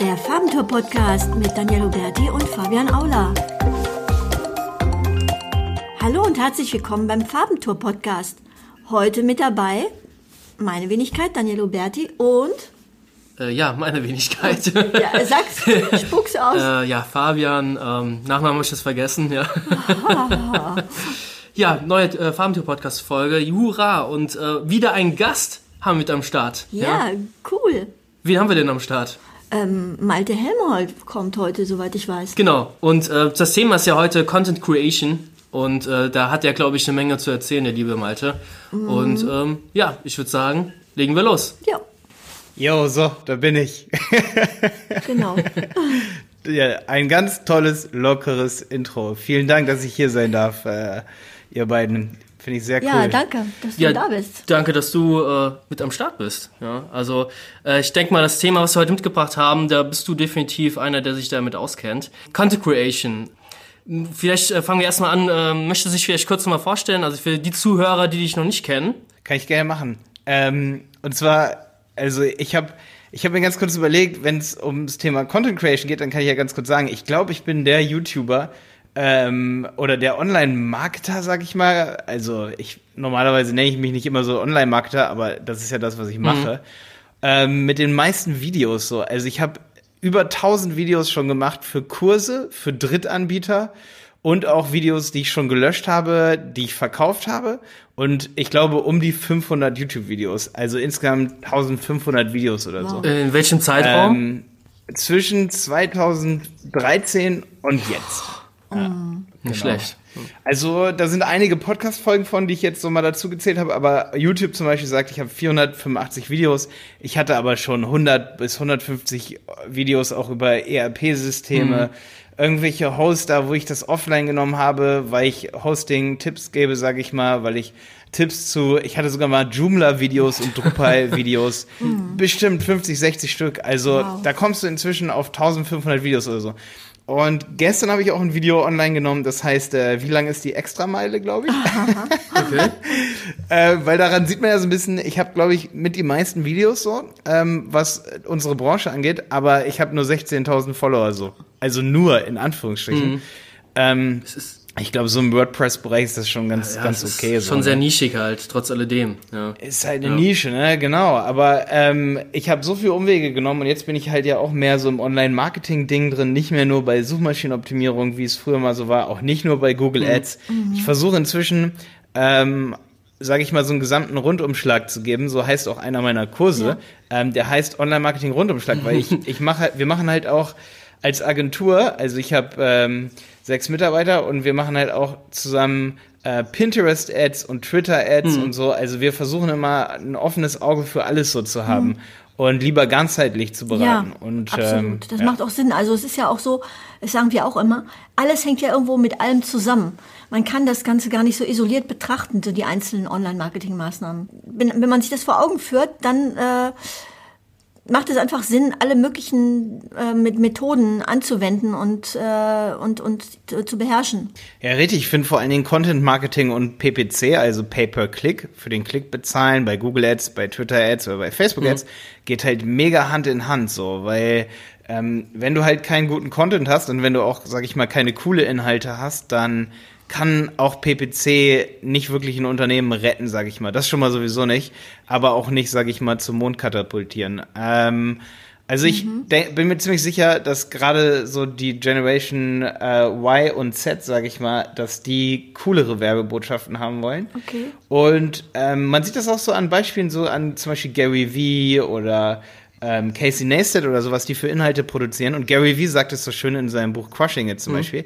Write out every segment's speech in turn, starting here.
Der Farbentour-Podcast mit Daniel Huberti und Fabian Aula. Hallo und herzlich willkommen beim Farbentour-Podcast. Heute mit dabei meine Wenigkeit, Daniel Huberti und... Äh, ja, meine Wenigkeit. Ja, sag's, spuck's aus. äh, ja, Fabian, ähm, Nachnamen habe ich das vergessen, ja. ja, neue äh, Farbentour-Podcast-Folge, Jura und äh, wieder ein Gast haben wir mit am Start. ja, cool. Wen haben wir denn am Start? Ähm, Malte Helmholt kommt heute, soweit ich weiß. Genau, und äh, das Thema ist ja heute Content Creation. Und äh, da hat er, glaube ich, eine Menge zu erzählen, der liebe Malte. Und ähm, ja, ich würde sagen, legen wir los. Ja, Jo, so, da bin ich. genau. ja, ein ganz tolles, lockeres Intro. Vielen Dank, dass ich hier sein darf, äh, ihr beiden. Finde ich sehr cool. Ja, danke, dass du Ja, da bist. Danke, dass du äh, mit am Start bist. Ja, also äh, ich denke mal, das Thema, was wir heute mitgebracht haben, da bist du definitiv einer, der sich damit auskennt. Content Creation. Vielleicht äh, fangen wir erstmal an. Äh, möchte sich vielleicht kurz mal vorstellen, also für die Zuhörer, die dich noch nicht kennen. Kann ich gerne machen. Ähm, und zwar, also ich habe ich hab mir ganz kurz überlegt, wenn es ums Thema Content Creation geht, dann kann ich ja ganz kurz sagen, ich glaube, ich bin der YouTuber ähm, oder der Online-Marketer, sag ich mal. Also ich normalerweise nenne ich mich nicht immer so Online-Marketer, aber das ist ja das, was ich mache. Ähm, mit den meisten Videos so. Also ich habe über 1000 Videos schon gemacht für Kurse, für Drittanbieter und auch Videos, die ich schon gelöscht habe, die ich verkauft habe. Und ich glaube um die 500 YouTube-Videos. Also insgesamt 1500 Videos oder so. In welchem Zeitraum? Ähm, zwischen 2013 und jetzt. Nicht schlecht. Also da sind einige Podcast-Folgen von, die ich jetzt so mal dazu gezählt habe, aber YouTube zum Beispiel sagt, ich habe 485 Videos. Ich hatte aber schon 100 bis 150 Videos auch über ERP-Systeme, irgendwelche Hoster, wo ich das offline genommen habe, weil ich Hosting-Tipps gebe, sage ich mal, weil ich Tipps zu, ich hatte sogar mal Joomla-Videos und Drupal-Videos, bestimmt 50, 60 Stück. Also Wow. da kommst du inzwischen auf 1500 Videos oder so. Und gestern habe ich auch ein Video online genommen, das heißt, äh, wie lang ist die Extrameile, glaube ich? Okay. äh, weil daran sieht man ja so ein bisschen, ich habe, glaube ich, mit die meisten Videos so, ähm, was unsere Branche angeht, aber ich habe nur 16.000 Follower so. Also nur, in Anführungsstrichen. Ähm, Es ist, ich glaube, so im WordPress-Bereich ist das schon ganz, ja, ganz okay. ist so, schon ne? sehr nischig halt, trotz alledem. Ja. Ist halt eine Ja. Nische, ne? Genau. Aber ähm, ich habe so viele Umwege genommen und jetzt bin ich halt ja auch mehr so im Online-Marketing-Ding drin, nicht mehr nur bei Suchmaschinenoptimierung, wie es früher mal so war, auch nicht nur bei Google Ads. Ich versuche inzwischen, ähm, sage ich mal, so einen gesamten Rundumschlag zu geben. So heißt auch einer meiner Kurse. Ähm, der heißt Online-Marketing-Rundumschlag, weil ich, ich mache, halt- wir machen halt auch als Agentur, also ich habe ähm, sechs Mitarbeiter und wir machen halt auch zusammen äh, Pinterest-Ads und Twitter-Ads und so. Also wir versuchen immer ein offenes Auge für alles so zu haben und lieber ganzheitlich zu beraten. Ja, und, absolut. Ähm, das ja. macht auch Sinn. Also es ist ja auch so, das sagen wir auch immer, alles hängt ja irgendwo mit allem zusammen. Man kann das Ganze gar nicht so isoliert betrachten, so die einzelnen Online-Marketing-Maßnahmen. Wenn, wenn man sich das vor Augen führt, dann äh, macht es einfach Sinn, alle möglichen äh, mit Methoden anzuwenden und, äh, und, und zu- beherrschen. Ja, richtig. Ich finde vor allen Dingen Content Marketing und PPC, also Pay-per-Click, für den Klick bezahlen, bei Google Ads, bei Twitter Ads oder bei Facebook Ads, geht halt mega Hand in Hand so, weil ähm, wenn du halt keinen guten Content hast und wenn du auch, sag ich mal, keine coole Inhalte hast, dann kann auch PPC nicht wirklich ein Unternehmen retten, sag ich mal. Das schon mal sowieso nicht, aber auch nicht, sag ich mal, zum Mond katapultieren. Ähm, also ich denk, bin mir ziemlich sicher, dass gerade so die Generation äh, Y und Z, sag ich mal, dass die coolere Werbebotschaften haben wollen. Okay. Und ähm, man sieht das auch so an Beispielen, so an zum Beispiel Gary Vee oder ähm, Casey Neistat oder sowas, die für Inhalte produzieren. Und Gary Vee sagt es so schön in seinem Buch Crushing It zum Beispiel.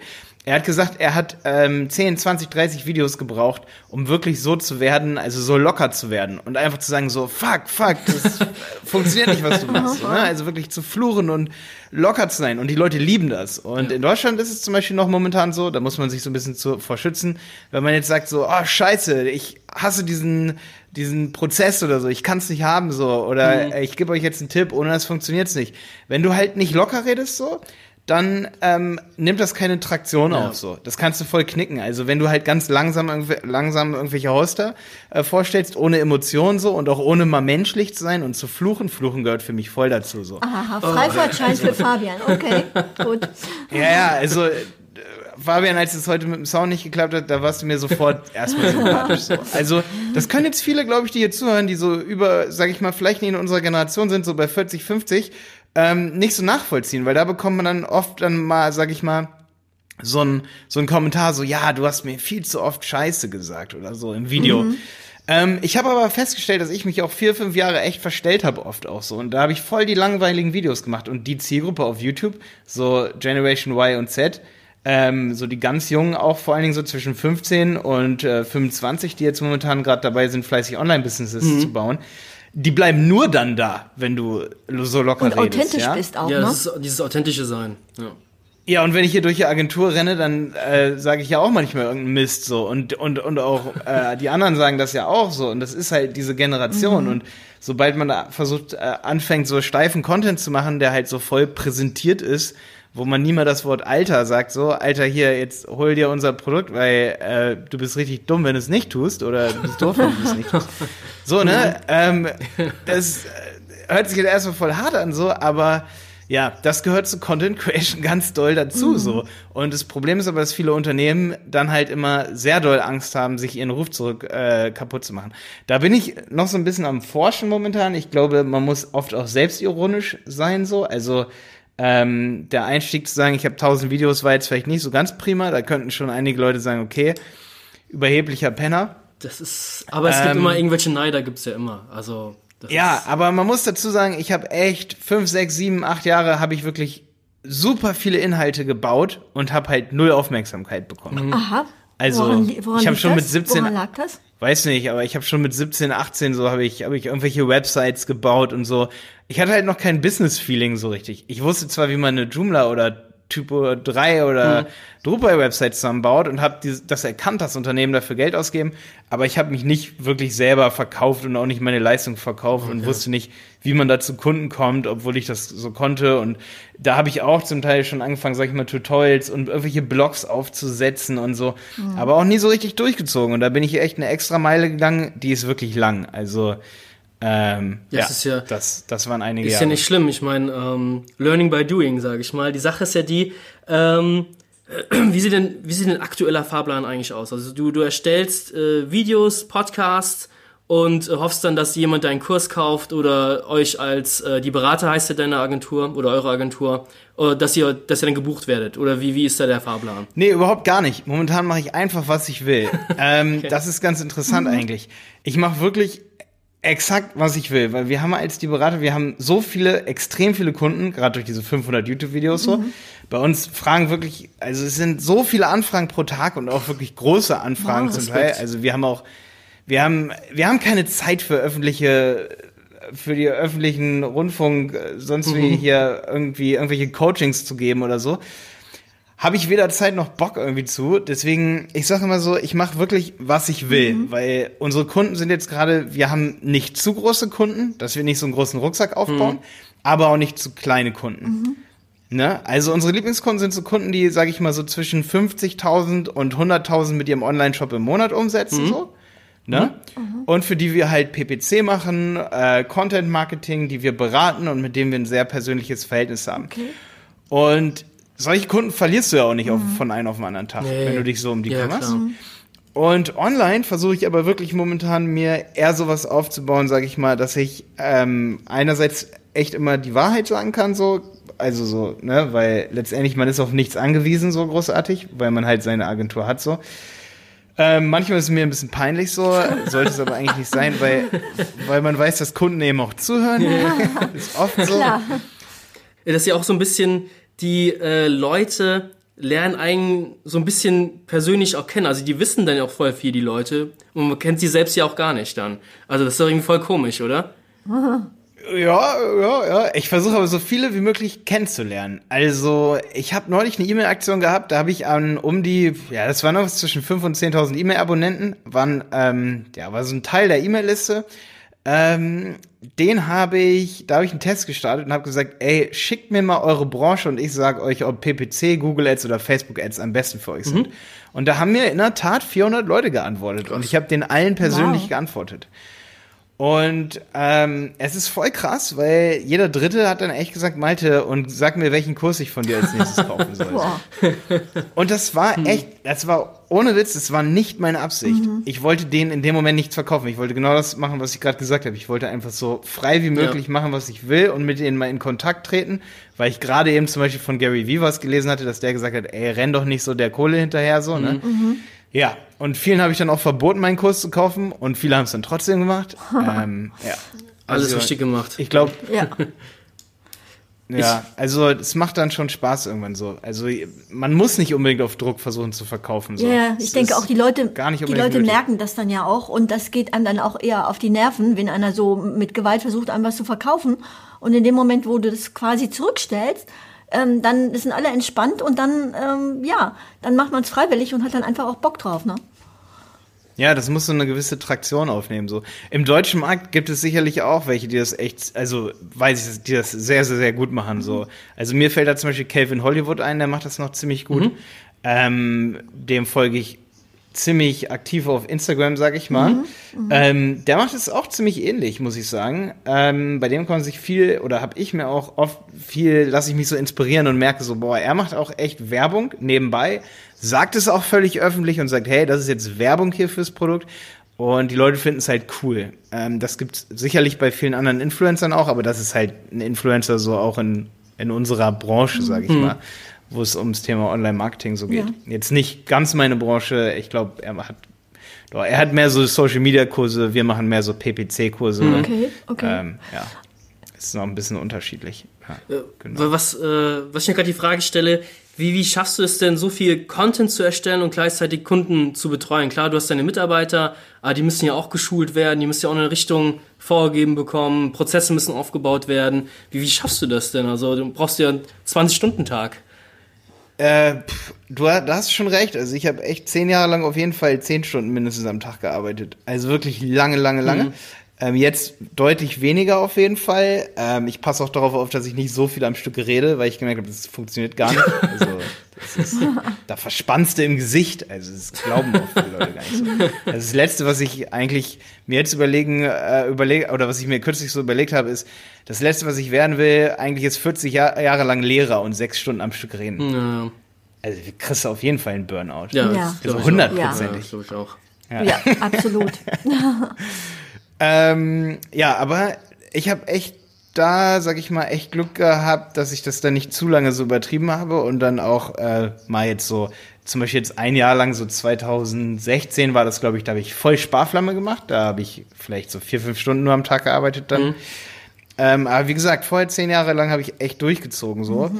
Er hat gesagt, er hat ähm, 10, 20, 30 Videos gebraucht, um wirklich so zu werden, also so locker zu werden und einfach zu sagen so, fuck, fuck, das funktioniert nicht, was du machst. Ne? Also wirklich zu fluchen und locker zu sein und die Leute lieben das. Und in Deutschland ist es zum Beispiel noch momentan so, da muss man sich so ein bisschen zu, vor schützen, wenn man jetzt sagt so, oh scheiße, ich hasse diesen diesen Prozess oder so, ich kann es nicht haben so oder äh, ich gebe euch jetzt einen Tipp, ohne das funktioniert's nicht. Wenn du halt nicht locker redest so, dann ähm, nimmt das keine Traktion auf. So, das kannst du voll knicken. Also wenn du halt ganz langsam irgendw langsam irgendwelche Hoster äh, vorstellst, ohne Emotionen so und auch ohne mal menschlich zu sein und zu fluchen. Fluchen gehört für mich voll dazu so. Aha, Freifahrtschein für Fabian. Okay, gut. Ja, ja, also äh, Fabian, als es heute mit dem Sound nicht geklappt hat, da warst du mir sofort erstmal sympathisch. So. Also, das können jetzt viele, glaube ich, die hier zuhören, die so über, sag ich mal, vielleicht nicht in unserer Generation sind, so bei 40, 50, ähm, nicht so nachvollziehen, weil da bekommt man dann oft dann mal, sag ich mal, so ein, so ein Kommentar, so, ja, du hast mir viel zu oft Scheiße gesagt oder so im Video. Ähm, ich habe aber festgestellt, dass ich mich auch vier, fünf Jahre echt verstellt habe, oft auch so. Und da habe ich voll die langweiligen Videos gemacht. Und die Zielgruppe auf YouTube, so Generation Y und Z, ähm, so die ganz Jungen auch vor allen Dingen so zwischen 15 und äh, 25, die jetzt momentan gerade dabei sind, fleißig Online-Businesses zu bauen, die bleiben nur dann da, wenn du so locker Und redest. authentisch ja? bist auch, Ja, ne? das ist dieses authentische Sein. Ja. Ja, und wenn ich hier durch die Agentur renne, dann äh, sage ich ja auch manchmal irgendeinen Mist so. Und, und, und auch äh, die anderen sagen das ja auch so. Und das ist halt diese Generation. Und sobald man da versucht, äh, anfängt, so steifen Content zu machen, der halt so voll präsentiert ist, wo man nie mal das Wort Alter sagt, so, Alter, hier, jetzt hol dir unser Produkt, weil äh, du bist richtig dumm, wenn du es nicht tust, oder du bist doof, wenn du es nicht tust. So, ne? Ähm, das äh, hört sich jetzt erstmal voll hart an, so, aber ja, das gehört zu Content Creation ganz doll dazu, so. Und das Problem ist aber, dass viele Unternehmen dann halt immer sehr doll Angst haben, sich ihren Ruf zurück äh, kaputt zu machen. Da bin ich noch so ein bisschen am Forschen momentan. Ich glaube, man muss oft auch selbstironisch sein, so. Also, ähm, der Einstieg zu sagen, ich habe tausend Videos, war jetzt vielleicht nicht so ganz prima. Da könnten schon einige Leute sagen, okay, überheblicher Penner. Das ist, aber es gibt Ähm, immer irgendwelche Neider, gibt's ja immer. Also, das Ja, ist, aber man muss dazu sagen, ich habe echt fünf, sechs, sieben, acht Jahre habe ich wirklich super viele Inhalte gebaut und habe halt null Aufmerksamkeit bekommen. Aha. Also, woran, woran ich hab liegt schon das? mit 17 Woran lag das? Weiß nicht, aber ich habe schon mit 17, 18 so habe ich habe ich irgendwelche Websites gebaut und so. Ich hatte halt noch kein Business Feeling so richtig. Ich wusste zwar, wie man eine Joomla oder Typo 3 oder Drupal Website zusammenbaut und habe das erkannt, das Unternehmen dafür Geld ausgeben, aber ich habe mich nicht wirklich selber verkauft und auch nicht meine Leistung verkauft und wusste nicht, wie man da zu Kunden kommt, obwohl ich das so konnte. Und da habe ich auch zum Teil schon angefangen, sag ich mal, Tutorials und irgendwelche Blogs aufzusetzen und so, aber auch nie so richtig durchgezogen. Und da bin ich echt eine extra Meile gegangen, die ist wirklich lang, also ähm, Ja, ist ja- das, das waren einige Ist Jahre. ja nicht schlimm. Ich meine, ähm, Learning by Doing, sage ich mal. Die Sache ist ja die, ähm, wie sieht denn, wie sieht denn aktueller Fahrplan eigentlich aus? Also du, du erstellst äh, Videos, Podcasts und äh, hoffst dann, dass jemand deinen Kurs kauft oder euch als äh, die Berater heißt ja deine Agentur oder eure Agentur, äh, dass ihr, dass ihr dann gebucht werdet. Oder wie, wie ist da der Fahrplan? Nee, überhaupt gar nicht. Momentan mache ich einfach, was ich will. ähm, Das ist ganz interessant eigentlich. Ich mache wirklich exakt, was ich will, weil wir haben als die Berater, wir haben so viele, extrem viele Kunden, gerade durch diese 500 YouTube-Videos so. Bei uns fragen wirklich, also es sind so viele Anfragen pro Tag und auch wirklich große Anfragen Wow, zum. Teil. Also wir haben auch, wir haben, wir haben keine Zeit für öffentliche für die öffentlichen Rundfunk äh, sonst wie hier irgendwie irgendwelche Coachings zu geben oder so habe ich weder Zeit noch Bock irgendwie zu. Deswegen, ich sage immer so, ich mache wirklich, was ich will. Weil unsere Kunden sind jetzt gerade, wir haben nicht zu große Kunden, dass wir nicht so einen großen Rucksack aufbauen, aber auch nicht zu kleine Kunden. Ne? Also unsere Lieblingskunden sind so Kunden, die, sage ich mal, so zwischen 50.000 und 100.000 mit ihrem Online-Shop im Monat umsetzen. So. Ne? Und für die wir halt PPC machen, äh, Content-Marketing, die wir beraten und mit denen wir ein sehr persönliches Verhältnis haben. Okay. Und solche Kunden verlierst du ja auch nicht auf, von einem auf den anderen Tag, Nee. wenn du dich so um die Ja, kümmerst. klar. Und online versuche ich aber wirklich momentan mir eher sowas aufzubauen, sage ich mal, dass ich ähm, einerseits echt immer die Wahrheit sagen kann, so, also so, ne, weil letztendlich man ist auf nichts angewiesen, so großartig, weil man halt seine Agentur hat, so. Ähm, manchmal ist es mir ein bisschen peinlich so, sollte es aber eigentlich nicht sein, weil, weil man weiß, dass Kunden eben auch zuhören. ist oft so. Klar. Ja, dass ja auch so ein bisschen die äh, Leute lernen einen so ein bisschen persönlich auch kennen. Also die wissen dann ja auch voll viel, die Leute. Und man kennt sie selbst ja auch gar nicht dann. Also das ist doch irgendwie voll komisch, oder? Ja, ja, ja. Ich versuche aber so viele wie möglich kennenzulernen. Also, ich habe neulich eine E-Mail-Aktion gehabt, da habe ich an um die, ja, das waren noch zwischen 5.000 und 10.000 E-Mail-Abonnenten, waren, ähm, ja, war so ein Teil der E-Mail-Liste. Ähm, den habe ich, da habe ich einen Test gestartet und habe gesagt, ey, schickt mir mal eure Branche und ich sage euch, ob PPC, Google Ads oder Facebook Ads am besten für euch sind. Und da haben mir in der Tat 400 Leute geantwortet und ich habe den allen persönlich Wow. geantwortet. Und ähm, es ist voll krass, weil jeder Dritte hat dann echt gesagt, Malte, und sag mir, welchen Kurs ich von dir als nächstes kaufen soll. Und das war echt, das war ohne Witz, das war nicht meine Absicht. Ich wollte denen in dem Moment nichts verkaufen. Ich wollte genau das machen, was ich gerade gesagt habe. Ich wollte einfach so frei wie möglich machen, was ich will und mit denen mal in Kontakt treten, weil ich gerade eben zum Beispiel von Gary Vee was gelesen hatte, dass der gesagt hat, ey, renn doch nicht so der Kohle hinterher, so, ne? Ja, und vielen habe ich dann auch verboten, meinen Kurs zu kaufen und viele haben es dann trotzdem gemacht. ähm, ja. Alles Also, richtig gemacht. Ich glaube, Ja. ja, also es macht dann schon Spaß irgendwann so. Also man muss nicht unbedingt auf Druck versuchen zu verkaufen. So. Ja, ich Es denke auch die Leute, gar nicht die Leute nötig. merken das dann ja auch und das geht einem dann auch eher auf die Nerven, wenn einer so mit Gewalt versucht, einem was zu verkaufen und in dem Moment, wo du das quasi zurückstellst, ähm, dann sind alle entspannt und dann, ähm, ja, dann macht man es freiwillig und hat dann einfach auch Bock drauf, ne? Ja, das muss so eine gewisse Traktion aufnehmen. So im deutschen Markt gibt es sicherlich auch welche, die das echt, also weiß ich, die das sehr, sehr, sehr gut machen. So, also mir fällt da zum Beispiel Calvin Hollywood ein, der macht das noch ziemlich gut. Ähm, dem folge ich ziemlich aktiv auf Instagram, sag ich mal. Ähm, der macht es auch ziemlich ähnlich, muss ich sagen. Ähm, bei dem kann man sich viel, oder habe ich mir auch oft viel, lasse ich mich so inspirieren und merke so, boah, er macht auch echt Werbung nebenbei, sagt es auch völlig öffentlich und sagt, hey, das ist jetzt Werbung hier fürs Produkt. Und die Leute finden es halt cool. Ähm, das gibt sicherlich bei vielen anderen Influencern auch, aber das ist halt ein Influencer so auch in, in unserer Branche, sage ich mal, wo es ums Thema Online-Marketing so geht. Ja. Jetzt nicht ganz meine Branche. Ich glaube, er hat, doch, er hat mehr so Social-Media-Kurse, wir machen mehr so PPC-Kurse. Okay, okay. Ähm, ja, ist noch ein bisschen unterschiedlich. Ja, Äh, genau. Was, äh, was ich mir gerade die Frage stelle, wie, wie schaffst du es denn, so viel Content zu erstellen und gleichzeitig Kunden zu betreuen? Klar, du hast deine Mitarbeiter, aber die müssen ja auch geschult werden, die müssen ja auch eine Richtung vorgegeben bekommen, Prozesse müssen aufgebaut werden. Wie, wie schaffst du das denn? Also du brauchst ja einen 20-Stunden-Tag. Äh, pff, du hast schon recht. Also ich habe echt zehn Jahre lang auf jeden Fall zehn Stunden mindestens am Tag gearbeitet. Also wirklich lange, lange, lange. Ähm, jetzt deutlich weniger auf jeden Fall. Ähm, ich passe auch darauf auf, dass ich nicht so viel am Stück rede, weil ich gemerkt habe, das funktioniert gar nicht. Also ist, da verspannst du im Gesicht. Also das glauben auch viele Leute gar nicht so. Also das Letzte, was ich eigentlich mir jetzt überlegen, äh, überlege, oder was ich mir kürzlich so überlegt habe, ist, das Letzte, was ich werden will, eigentlich ist 40 Jahr, Jahre lang Lehrer und sechs Stunden am Stück reden. Ja, Also du kriegst auf jeden Fall einen Burnout. ja, Ja. Also hundertprozentig. Ja, ich auch. Ja, absolut. Ähm, ja, aber ich habe echt da, sag ich mal, echt Glück gehabt, dass ich das dann nicht zu lange so übertrieben habe und dann auch äh, mal jetzt so, zum Beispiel jetzt ein Jahr lang, so 2016 war das, glaube ich, da habe ich voll Sparflamme gemacht. Da habe ich vielleicht so vier, fünf Stunden nur am Tag gearbeitet dann. Ähm, aber wie gesagt, vorher zehn Jahre lang habe ich echt durchgezogen so.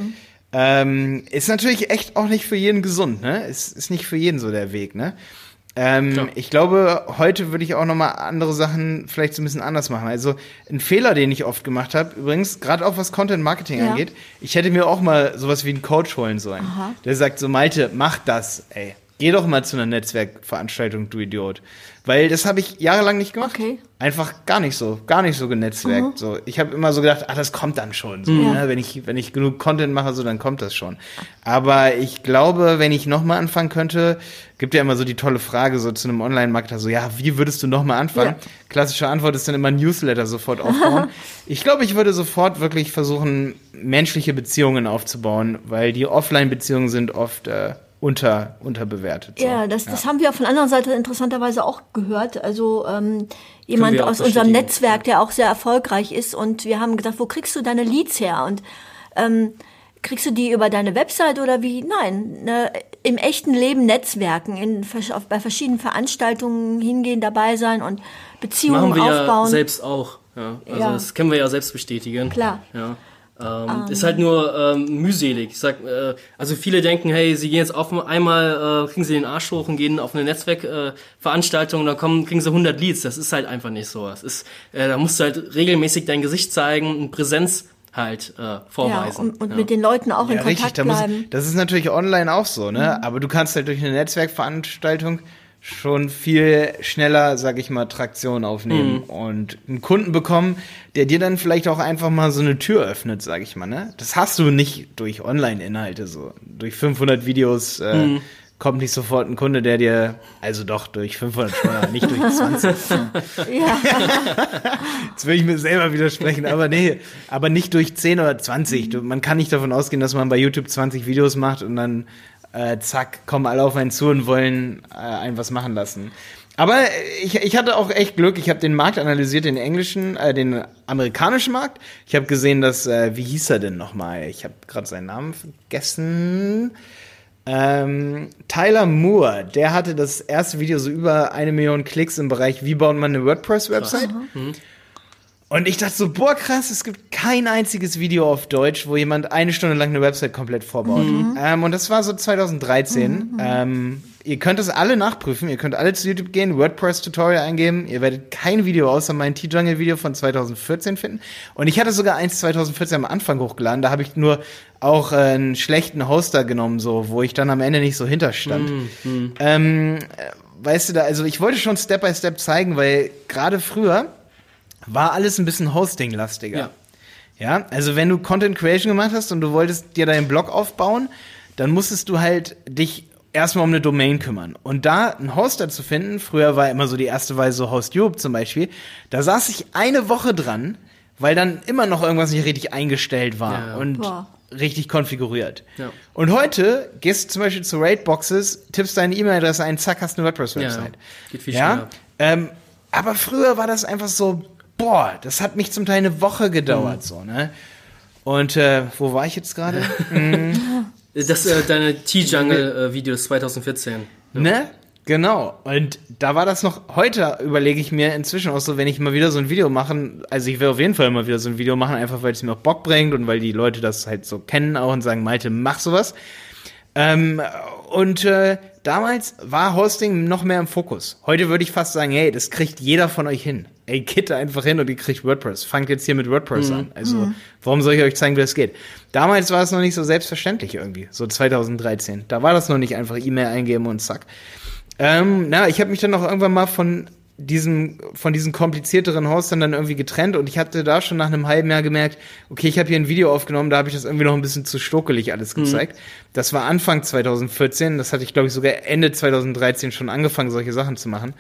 Ähm, ist natürlich echt auch nicht für jeden gesund, ne? Ist, ist nicht für jeden so der Weg, ne? Ähm, ich glaube, heute würde ich auch noch mal andere Sachen vielleicht so ein bisschen anders machen. Also ein Fehler, den ich oft gemacht habe, übrigens, gerade auch was Content Marketing Ja. angeht, ich hätte mir auch mal sowas wie einen Coach holen sollen. Aha. Der sagt so, Malte, mach das, ey. Geh doch mal zu einer Netzwerkveranstaltung, du Idiot. Weil das habe ich jahrelang nicht gemacht. Okay. Einfach gar nicht so, gar nicht so genetzwerkt. So, ich habe immer so gedacht, ah, das kommt dann schon. So, Ja. ne? wenn ich wenn ich genug Content mache, so dann kommt das schon. Aber ich glaube, wenn ich noch mal anfangen könnte, gibt ja immer so die tolle Frage so zu einem Online-Marketer so, ja, wie würdest du noch mal anfangen? Ja. Klassische Antwort ist dann immer Newsletter sofort aufbauen. ich glaube, ich würde sofort wirklich versuchen, menschliche Beziehungen aufzubauen, weil die Offline-Beziehungen sind oft äh, unter unterbewertet. So. Ja, das, das haben wir von anderer Seite interessanterweise auch gehört. Also ähm, jemand aus unserem. Netzwerk, der auch sehr erfolgreich ist. Und wir haben gesagt, wo kriegst du deine Leads her? Und ähm, kriegst du die über deine Website oder wie? Nein, ne, im echten Leben Netzwerken, in, auf, bei verschiedenen Veranstaltungen hingehen, dabei sein und Beziehungen Machen wir ja aufbauen. selbs auch. Ja. Also Ja. das können wir ja selbst bestätigen. Klar. Ja. Ähm, Ist halt nur ähm, mühselig. Ich sag, äh, also viele denken, hey, sie gehen jetzt auf einmal, äh, kriegen sie den Arsch hoch und gehen auf eine Netzwerkveranstaltung äh, Veranstaltung und dann kommen, kriegen sie 100 Leads. Das ist halt einfach nicht so. Es ist, äh, da musst du halt regelmäßig dein Gesicht zeigen und Präsenz halt äh, ja, vorweisen. und, und ja. mit den Leuten auch in Ja, richtig. Kontakt Da muss, bleiben. das ist natürlich online auch so, ne? Aber du kannst halt durch eine Netzwerkveranstaltung schon viel schneller, sag ich mal, Traktion aufnehmen Mhm. und einen Kunden bekommen, der dir dann vielleicht auch einfach mal so eine Tür öffnet, sag ich mal. Ne? Das hast du nicht durch Online-Inhalte so. Durch 500 Videos äh, Mhm. kommt nicht sofort ein Kunde, der dir, also doch durch 500 schon, aber nicht durch 20. Ja, Jetzt will ich mir selber widersprechen, aber nee, aber nicht durch 10 oder 20. Du, man kann nicht davon ausgehen, dass man bei YouTube 20 Videos macht und dann äh, zack, kommen alle auf einen zu und wollen äh, einen was machen lassen. Aber ich, ich hatte auch echt Glück. Ich habe den Markt analysiert, den englischen, äh, den amerikanischen Markt. Ich habe gesehen, dass, äh, wie hieß er denn nochmal? Ich habe gerade seinen Namen vergessen. Ähm, Tyler Moore, der hatte das erste Video so über eine Million Klicks im Bereich, wie baut man eine WordPress-Website. Und ich dachte so, boah, krass, es gibt kein einziges Video auf Deutsch, wo jemand eine Stunde lang eine Website komplett vorbaut. Ähm, und das war so 2013. Ähm, ihr könnt das alle nachprüfen. Ihr könnt alle zu YouTube gehen, WordPress-Tutorial eingeben. Ihr werdet kein Video außer mein T-Jungle-Video von 2014 finden. Und ich hatte sogar eins 2014 am Anfang hochgeladen. Da habe ich nur auch äh, einen schlechten Hoster genommen, so, wo ich dann am Ende nicht so hinterstand. Ähm, äh, weißt du da, also ich wollte schon Step by Step zeigen, weil gerade früher war alles ein bisschen Hosting-lastiger. Ja. Ja, also wenn du Content Creation gemacht hast und du wolltest dir deinen Blog aufbauen, dann musstest du halt dich erstmal um eine Domain kümmern. Und da einen Hoster zu finden, früher war immer so die erste Weise so HostJube zum Beispiel, da saß ich eine Woche dran, weil dann immer noch irgendwas nicht richtig eingestellt war Ja. und Boah. richtig konfiguriert. Ja. Und heute gehst du zum Beispiel zu Raidboxes, tippst deine E-Mail-Adresse ein, zack, hast eine WordPress-Website. Ja, geht viel ja? schneller. Ähm, aber früher war das einfach so, boah, das hat mich zum Teil eine Woche gedauert, Mhm. so, ne? Und äh, wo war ich jetzt gerade? Das, äh, deine T-Jungle-Videos 2014. ne? Genau. Und da war das noch, heute überlege ich mir inzwischen auch so, wenn ich mal wieder so ein Video machen, also ich will auf jeden Fall mal wieder so ein Video machen, einfach weil es mir auch Bock bringt und weil die Leute das halt so kennen auch und sagen, Malte, mach sowas. Ähm, und äh, damals war Hosting noch mehr im Fokus. Heute würde ich fast sagen, hey, das kriegt jeder von euch hin. Ey, kitte einfach hin und ihr kriegt WordPress. Fangt jetzt hier mit WordPress an. Also, warum soll ich euch zeigen, wie das geht? Damals war es noch nicht so selbstverständlich irgendwie, so 2013. Da war das noch nicht einfach E-Mail eingeben und zack. Ähm, na, ich habe mich dann auch irgendwann mal von diesem, von diesen komplizierteren Hostern dann irgendwie getrennt und ich hatte da schon nach einem halben Jahr gemerkt, okay, ich habe hier ein Video aufgenommen, da habe ich das irgendwie noch ein bisschen zu stokelig alles gezeigt. Das war Anfang 2014, das hatte ich glaube ich sogar Ende 2013 schon angefangen, solche Sachen zu machen.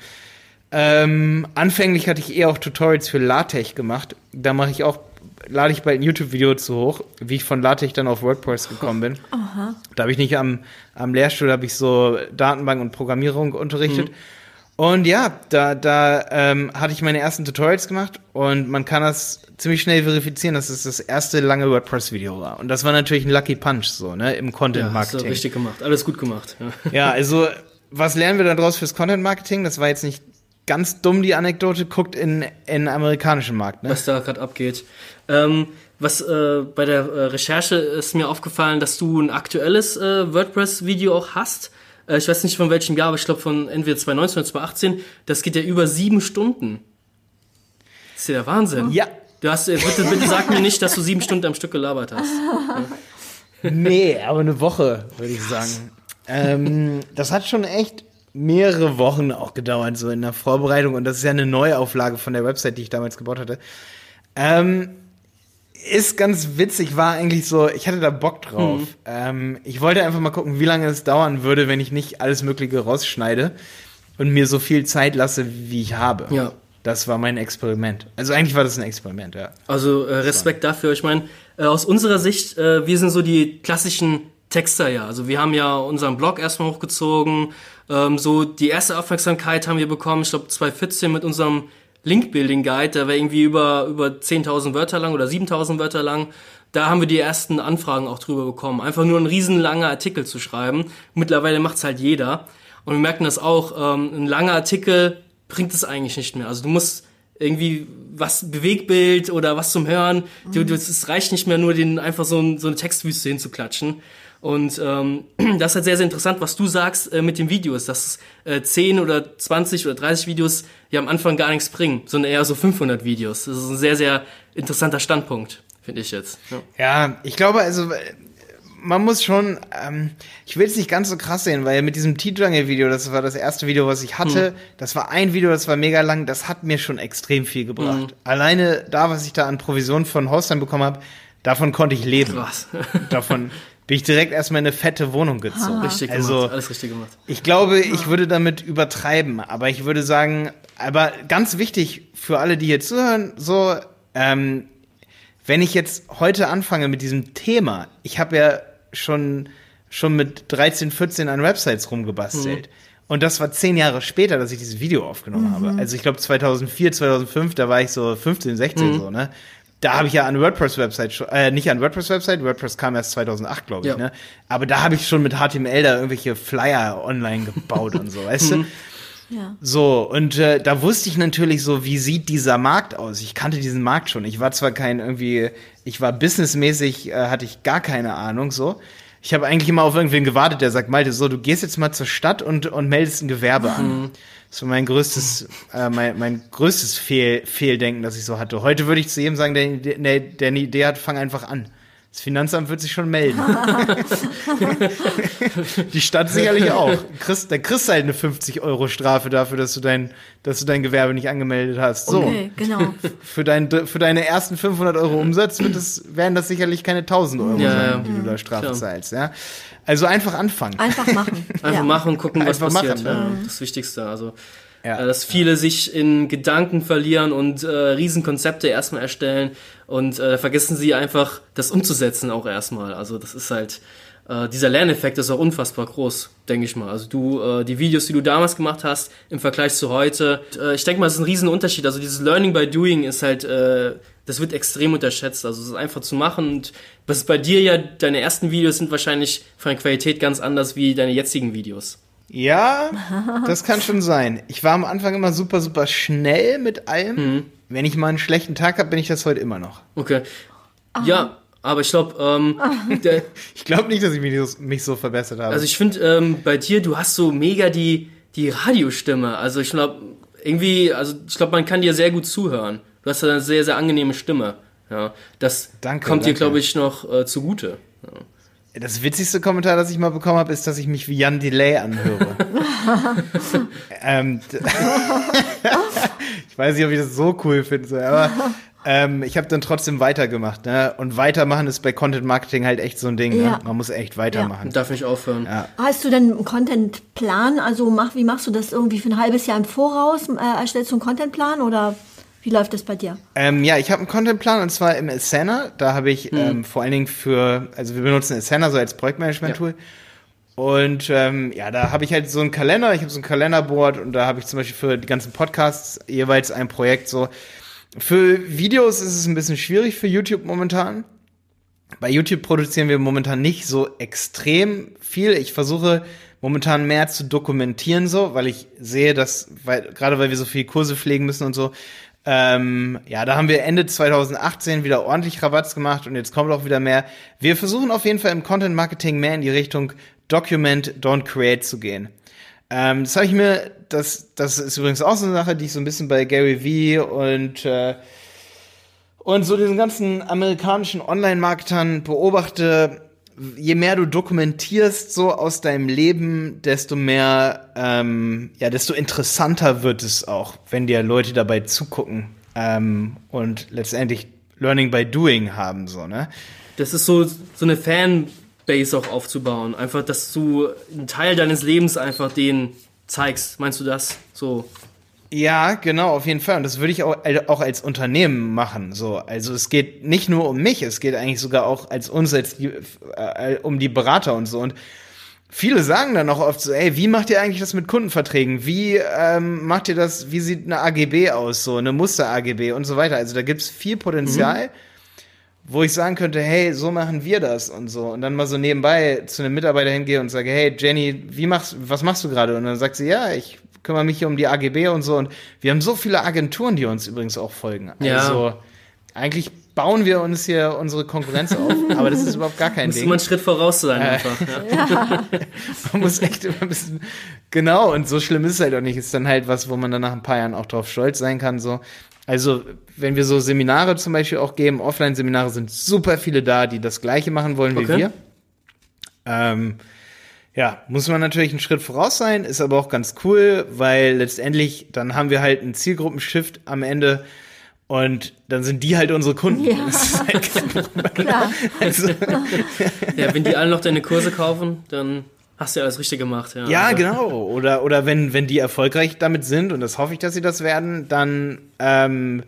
Ähm, anfänglich hatte ich eher auch Tutorials für LaTeX gemacht. Da mache ich auch, lade ich bald ein YouTube-Video zu hoch, wie ich von LaTeX dann auf WordPress gekommen bin. Da habe ich nicht am, am Lehrstuhl, habe ich so Datenbank und Programmierung unterrichtet. Und ja, da, da ähm, hatte ich meine ersten Tutorials gemacht und man kann das ziemlich schnell verifizieren, dass es das erste lange WordPress-Video war. Und das war natürlich ein Lucky Punch, so, ne, im Ja, Content-Marketing. richtig gemacht. Alles gut gemacht. Ja. Ja, also was lernen wir da draus fürs Content Marketing? Das war jetzt nicht ganz dumm die Anekdote. Guckt in in den amerikanischen Markt, ne? was da gerade abgeht. Ähm, was äh, bei der äh, Recherche ist mir aufgefallen, dass du ein aktuelles äh, WordPress-Video auch hast. Äh, ich weiß nicht von welchem Jahr, aber ich glaube von entweder 2019 oder 2018. Das geht ja über sieben Stunden. Das ist ja der Wahnsinn. Ja. Du hast, äh, bitte, bitte sag mir nicht, dass du sieben Stunden am Stück gelabert hast. Nee, aber eine Woche, würde ich sagen. ähm, das hat schon echt mehrere Wochen auch gedauert, so in der Vorbereitung. Und das ist ja eine Neuauflage von der Website, die ich damals gebaut hatte. Ähm, ist ganz witzig, war eigentlich so, ich hatte da Bock drauf. Ähm, ich wollte einfach mal gucken, wie lange es dauern würde, wenn ich nicht alles Mögliche rausschneide und mir so viel Zeit lasse, wie ich habe. Ja. Das war mein Experiment. Also eigentlich war das ein Experiment, ja. Also äh, Respekt dafür. Ich meine, äh, aus unserer Sicht, äh, wir sind so die klassischen Texter ja. Also wir haben ja unseren Blog erstmal hochgezogen. Ähm, so die erste Aufmerksamkeit haben wir bekommen, ich glaube 2014 mit unserem Link-Building Guide. Der war irgendwie über, über 10.000 Wörter lang oder 7.000 Wörter lang. Da haben wir die ersten Anfragen auch drüber bekommen. Einfach nur ein riesenlanger Artikel zu schreiben. Mittlerweile macht's halt jeder. Und wir merken das auch, ähm, ein langer Artikel bringt es eigentlich nicht mehr. Also du musst irgendwie was Bewegbild oder was zum Hören. Du, du, es reicht nicht mehr nur, den einfach so, ein, so eine Textwüste hinzuklatschen. Und ähm, das ist halt sehr, sehr interessant, was du sagst äh, mit den Videos, dass äh, 10 oder 20 oder 30 Videos ja am Anfang gar nichts bringen, sondern eher so 500 Videos. Das ist ein sehr, sehr interessanter Standpunkt, finde ich jetzt. Ja. Ja, ich glaube, also äh, man muss schon, ähm, ich will es nicht ganz so krass sehen, weil mit diesem T-Jungle-Video, das war das erste Video, was ich hatte, das war ein Video, das war mega lang, das hat mir schon extrem viel gebracht. Alleine da, was ich da an Provision von Hostern bekommen habe, davon konnte ich leben. Krass. Davon bin ich direkt erstmal in eine fette Wohnung gezogen. Richtig Also- gemacht, alles richtig gemacht. Ich glaube, ich würde damit übertreiben, aber ich würde sagen, aber ganz wichtig für alle, die hier zuhören, so, ähm, wenn ich jetzt heute anfange mit diesem Thema, ich habe ja schon, schon mit 13, 14 an Websites rumgebastelt. Und das war zehn Jahre später, dass ich dieses Video aufgenommen habe. Also ich glaube 2004, 2005, da war ich so 15, 16 so, ne? Da habe ich ja an WordPress-Website, schon- äh, nicht an WordPress-Website, WordPress kam erst 2008, glaube ich, Ja. ne? Aber da habe ich schon mit HTML da irgendwelche Flyer online gebaut und so, weißt du? Ja. So, und äh, da wusste ich natürlich so, wie sieht dieser Markt aus? Ich kannte diesen Markt schon. Ich war zwar kein irgendwie, ich war businessmäßig, äh, hatte ich gar keine Ahnung so. Ich habe eigentlich immer auf irgendwen gewartet, der sagt, Malte, so, du gehst jetzt mal zur Stadt und, und meldest ein Gewerbe an. War mein größtes, äh, mein, mein größtes Fehl, Fehldenken, das ich so hatte. Heute würde ich zu jedem sagen, der, der, der eine Idee hat, fang einfach an. Das Finanzamt wird sich schon melden. Die Stadt sicherlich auch. Kriegst, da kriegst du halt eine 50 Euro Strafe dafür, dass du dein, dass du dein Gewerbe nicht angemeldet hast. So. Okay, genau. Für, dein, für deine ersten 500 Euro Umsatz wird das, werden das sicherlich keine 1000 Euro Ja, sein, ja. die du da Strafe Klar. zahlst, ja. Also einfach anfangen. Einfach machen. Einfach ja. machen und gucken, was Einfach passiert. machen, ja. Das Wichtigste. Also, Ja. äh, dass viele sich in Gedanken verlieren und äh, Riesenkonzepte erstmal erstellen und äh, vergessen sie einfach, das umzusetzen auch erstmal. Also, das ist halt, äh, dieser Lerneffekt ist auch unfassbar groß, denke ich mal. Also, du, äh, die Videos, die du damals gemacht hast, im Vergleich zu heute, äh, ich denke mal, es ist ein Riesenunterschied. Also, dieses Learning by Doing ist halt, äh, das wird extrem unterschätzt. Also, es ist einfach zu machen und was bei dir ja, deine ersten Videos sind wahrscheinlich von der Qualität ganz anders wie deine jetzigen Videos. Ja, das kann schon sein. Ich war am Anfang immer super, super schnell mit allem. Mhm. Wenn ich mal einen schlechten Tag habe, bin ich das heute immer noch. Okay. Ja, aber ich glaube, ähm, Ich glaube nicht, dass ich mich so, mich so verbessert habe. also ich finde ähm, bei dir, du hast so mega die, die Radiostimme. Also ich glaube, irgendwie, also ich glaube, man kann dir sehr gut zuhören. Du hast eine sehr, sehr angenehme Stimme. Ja, das Danke, kommt dir, danke. glaube ich, noch äh, zugute. Das witzigste Kommentar, das ich mal bekommen habe, ist, dass ich mich wie Jan Delay anhöre. ähm, ich weiß nicht, ob ich das so cool finde, so, aber ähm, ich habe dann trotzdem weitergemacht. Ne? Und weitermachen ist bei Content Marketing halt echt so ein Ding. Ja. Ne? Man muss echt weitermachen. Und darf nicht aufhören. Ja. Hast du denn einen Contentplan? Also mach, wie machst du das irgendwie für ein halbes Jahr im Voraus? Äh, erstellst du einen Contentplan oder wie läuft das bei dir? Ähm, ja, ich habe einen Contentplan und zwar im Asana. Da habe ich ähm, vor allen Dingen für, also wir benutzen Asana so als Projektmanagement-Tool. Und ähm, ja, da habe ich halt so einen Kalender, ich habe so ein Kalenderboard und da habe ich zum Beispiel für die ganzen Podcasts jeweils ein Projekt so. Für Videos ist es ein bisschen schwierig für YouTube momentan. Bei YouTube produzieren wir momentan nicht so extrem viel. Ich versuche momentan mehr zu dokumentieren so, weil ich sehe, dass, weil, gerade weil wir so viele Kurse pflegen müssen und so, ähm, ja, da haben wir Ende 2018 wieder ordentlich Rabatz gemacht und jetzt kommt auch wieder mehr. Wir versuchen auf jeden Fall im Content Marketing mehr in die Richtung Document, Don't Create zu gehen. Ähm, das habe ich mir, das, das ist übrigens auch so eine Sache, die ich so ein bisschen bei Gary Vee und äh, und so diesen ganzen amerikanischen Online-Marketern beobachte, je mehr du dokumentierst so aus deinem Leben, desto mehr, ähm, ja, desto interessanter wird es auch, wenn dir Leute dabei zugucken ähm, und letztendlich Learning by Doing haben, so, ne? Das ist so, so eine Fanbase auch aufzubauen. Einfach, dass du einen Teil deines Lebens einfach denen zeigst. Meinst du das? So. Ja, genau, auf jeden Fall. Und das würde ich auch, äh, auch als Unternehmen machen. So, also es geht nicht nur um mich, es geht eigentlich sogar auch als uns, als die, äh, um die Berater und so. Und viele sagen dann auch oft so, ey, wie macht ihr eigentlich das mit Kundenverträgen? Wie ähm, macht ihr das? Wie sieht eine AGB aus? So eine Muster AGB und so weiter. Also da gibt's viel Potenzial. Wo ich sagen könnte, hey, so machen wir das und so. Und dann mal so nebenbei zu einem Mitarbeiter hingehe und sage, hey, Jenny, wie machst, was machst du gerade? Und dann sagt sie, ja, ich kümmere mich hier um die AGB und so. Und wir haben so viele Agenturen, die uns übrigens auch folgen. Ja. Also eigentlich bauen wir uns hier unsere Konkurrenz auf, aber das ist überhaupt gar kein Muss Ding. immer einen Schritt voraus sein einfach. Ja. Man muss echt immer ein bisschen, genau, und so schlimm ist es halt auch nicht. Ist dann halt was, wo man dann nach ein paar Jahren auch drauf stolz sein kann, so. Also, wenn wir so Seminare zum Beispiel auch geben, Offline-Seminare sind super viele da, die das Gleiche machen wollen wie Okay. wir. Ähm, ja, muss man natürlich einen Schritt voraus sein, ist aber auch ganz cool, weil letztendlich dann haben wir halt einen Zielgruppenshift am Ende und dann sind die halt unsere Kunden. Ja. Das ist halt kein Problem. Klar. Also, Ja, wenn die alle noch deine Kurse kaufen, dann hast du ja alles richtig gemacht. Ja, ja, Also, genau. Oder, oder wenn, wenn die erfolgreich damit sind, und das hoffe ich, dass sie das werden, dann ähm,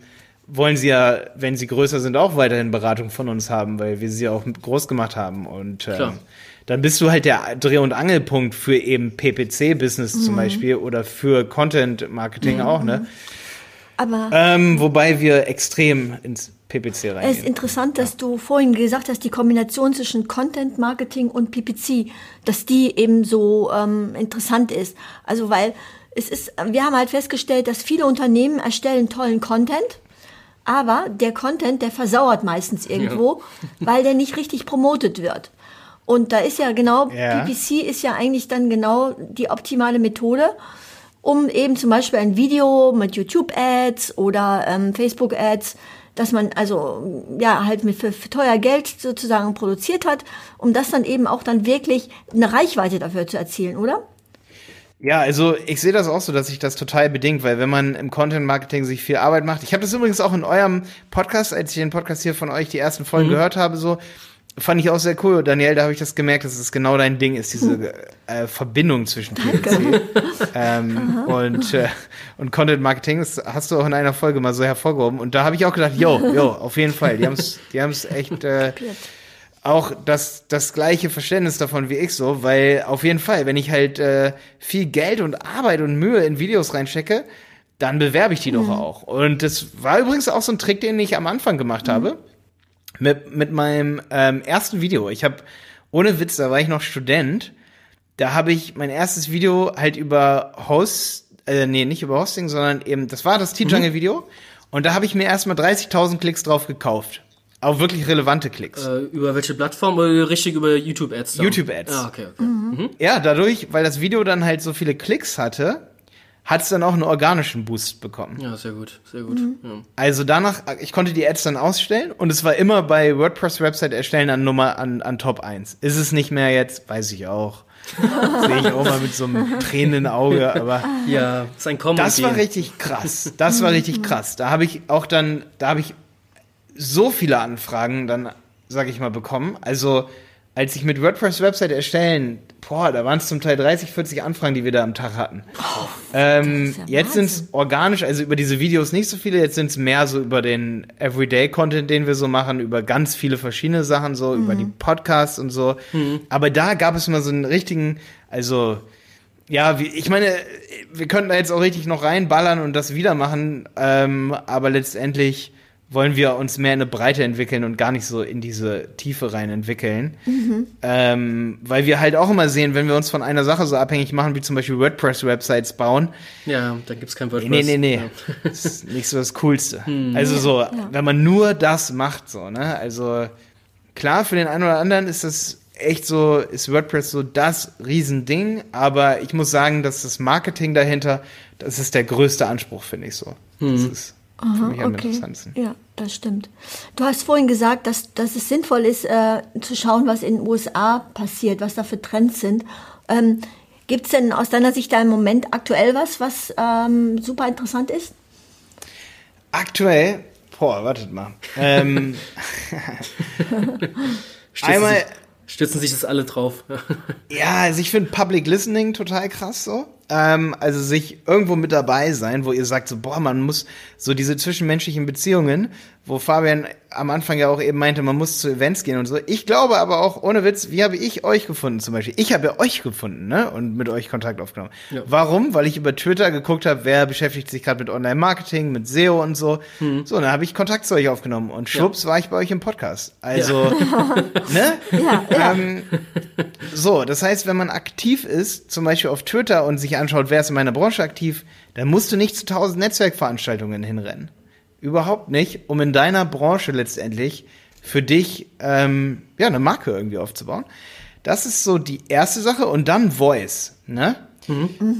wollen sie ja, wenn sie größer sind, auch weiterhin Beratung von uns haben, weil wir sie auch groß gemacht haben. Und ähm, Klar. Dann bist du halt der Dreh- und Angelpunkt für eben PPC-Business zum Beispiel oder für Content-Marketing auch, ne? Aber Ähm, wobei wir extrem ins PPC es ist reingehen. interessant, dass du vorhin gesagt hast, die Kombination zwischen Content Marketing und PPC, dass die eben so ähm, interessant ist. Also weil es ist, wir haben halt festgestellt, dass viele Unternehmen erstellen tollen Content, aber der Content, der versauert meistens irgendwo, weil der nicht richtig promotet wird. Und da ist ja genau, Ja. PPC ist ja eigentlich dann genau die optimale Methode, um eben zum Beispiel ein Video mit YouTube-Ads oder ähm, Facebook-Ads, dass man also ja halt mit für, für teuer Geld sozusagen produziert hat, um das dann eben auch dann wirklich eine Reichweite dafür zu erzielen, oder? Ja, also ich sehe das auch so, dass sich das total bedingt, weil wenn man im Content Marketing sich viel Arbeit macht, ich habe das übrigens auch in eurem Podcast, als ich den Podcast hier von euch die ersten Folgen gehört habe, so fand ich auch sehr cool. Daniel, da habe ich das gemerkt, dass es genau dein Ding ist, diese äh, Verbindung zwischen PPC ähm, und äh, und Content Marketing. Das hast du auch in einer Folge mal so hervorgehoben und da habe ich auch gedacht, yo, yo, auf jeden Fall, die haben es, die haben es echt äh, auch das, das gleiche Verständnis davon wie ich so, weil auf jeden Fall, wenn ich halt äh, viel Geld und Arbeit und Mühe in Videos reinstecke, dann bewerbe ich die doch auch. Und das war übrigens auch so ein Trick, den ich am Anfang gemacht habe. Mit, mit meinem ähm, ersten Video. Ich habe, ohne Witz, da war ich noch Student. Da habe ich mein erstes Video halt über Host, äh, nee, nicht über Hosting, sondern eben, das war das T-Jungle-Video. Und da habe ich mir erstmal 30.000 Klicks drauf gekauft. Auch wirklich relevante Klicks. Äh, über welche Plattform oder richtig über YouTube-Ads? YouTube-Ads. Ah, okay, okay. Ja, dadurch, weil das Video dann halt so viele Klicks hatte, hat es dann auch einen organischen Boost bekommen. Ja, sehr gut, sehr gut. Ja. Also danach, ich konnte die Ads dann ausstellen und es war immer bei WordPress-Website erstellen an Nummer an, an Top 1. Ist es nicht mehr jetzt, weiß ich auch. Sehe ich auch mal mit so einem tränenden Auge, aber ja, ist ein Kommen das war richtig krass. Das war richtig krass. Da habe ich auch dann, da habe ich so viele Anfragen dann, sage ich mal, bekommen. Also als ich mit WordPress-Website erstellen, boah, da waren es zum Teil 30, 40 Anfragen, die wir da am Tag hatten. ähm, ja jetzt sind es organisch, also über diese Videos nicht so viele, jetzt sind es mehr so über den Everyday-Content, den wir so machen, über ganz viele verschiedene Sachen, so über die Podcasts und so. Aber da gab es mal so einen richtigen, also ja, wie, ich meine, wir könnten da jetzt auch richtig noch reinballern und das wieder machen, ähm, aber letztendlich wollen wir uns mehr in eine Breite entwickeln und gar nicht so in diese Tiefe rein entwickeln. Ähm, weil wir halt auch immer sehen, wenn wir uns von einer Sache so abhängig machen, wie zum Beispiel WordPress-Websites bauen, Ja, da gibt's kein WordPress. Nee, nee, nee. Ja. Das ist nicht so das Coolste. Also so, wenn man nur das macht, so, ne? Also klar, für den einen oder anderen ist das echt so, ist WordPress so das Riesending, aber ich muss sagen, dass das Marketing dahinter, das ist der größte Anspruch, finde ich so. Das ist für mich am interessantesten. Ja, das stimmt. Du hast vorhin gesagt, dass, dass es sinnvoll ist, äh, zu schauen, was in den USA passiert, was da für Trends sind. Ähm, Gibt es denn aus deiner Sicht da im Moment aktuell was, was ähm, super interessant ist? Aktuell, boah, wartet mal. Ähm, Stützen Einmal- sich, stützen sich das alle drauf. Ja, also ich finde Public Listening total krass so. Ähm, also sich irgendwo mit dabei sein, wo ihr sagt so, boah, man muss so diese zwischenmenschlichen Beziehungen, wo Fabian am Anfang ja auch eben meinte, man muss zu Events gehen und so. Ich glaube aber auch, ohne Witz, wie habe ich euch gefunden zum Beispiel? Ich habe ja euch gefunden, ne? Und mit euch Kontakt aufgenommen. Ja. Warum? Weil ich über Twitter geguckt habe, wer beschäftigt sich gerade mit Online-Marketing, mit SEO und so. So, dann habe ich Kontakt zu euch aufgenommen und schwupps war ich bei euch im Podcast. Also, ne? Ja, ja. Ähm, so, das heißt, wenn man aktiv ist, zum Beispiel auf Twitter und sich anschaut, wer ist in meiner Branche aktiv, dann musst du nicht zu tausend Netzwerkveranstaltungen hinrennen. Überhaupt nicht, um in deiner Branche letztendlich für dich ähm, ja eine Marke irgendwie aufzubauen. Das ist so die erste Sache und dann Voice, ne?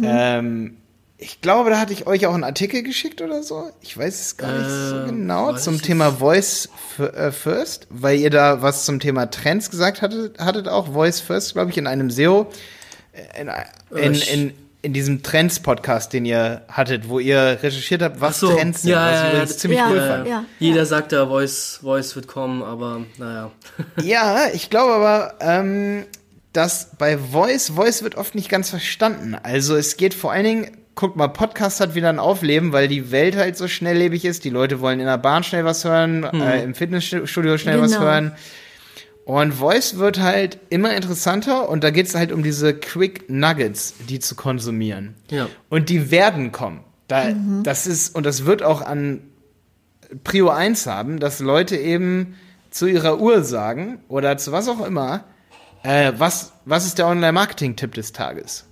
Ähm, ich glaube, da hatte ich euch auch einen Artikel geschickt oder so. Ich weiß es gar nicht so Äh, genau weiß zum ich Thema Voice äh, First, weil ihr da was zum Thema Trends gesagt hattet, hattet auch Voice First, glaube ich, in einem SEO, äh, in, in, Ich- in, in diesem Trends-Podcast, den ihr hattet, wo ihr recherchiert habt, was Ach so, Trends sind, ja, was ja, ich ja, übrigens das- ziemlich ja, cool ja. fand. Ja. Jeder sagt da, Voice, Voice wird kommen, aber naja. Ja, ich glaube aber, ähm, dass bei Voice, Voice wird oft nicht ganz verstanden. Also es geht vor allen Dingen, guck mal, Podcast hat wieder ein Aufleben, weil die Welt halt so schnelllebig ist. Die Leute wollen in der Bahn schnell was hören, äh, im Fitnessstudio schnell was Genau. hören. Und Voice wird halt immer interessanter und da geht es halt um diese Quick Nuggets, die zu konsumieren. Ja. Und die werden kommen. Da, Das ist, und das wird auch an Prio 1 haben, dass Leute eben zu ihrer Uhr sagen oder zu was auch immer, äh, was, was ist der Online-Marketing-Tipp des Tages?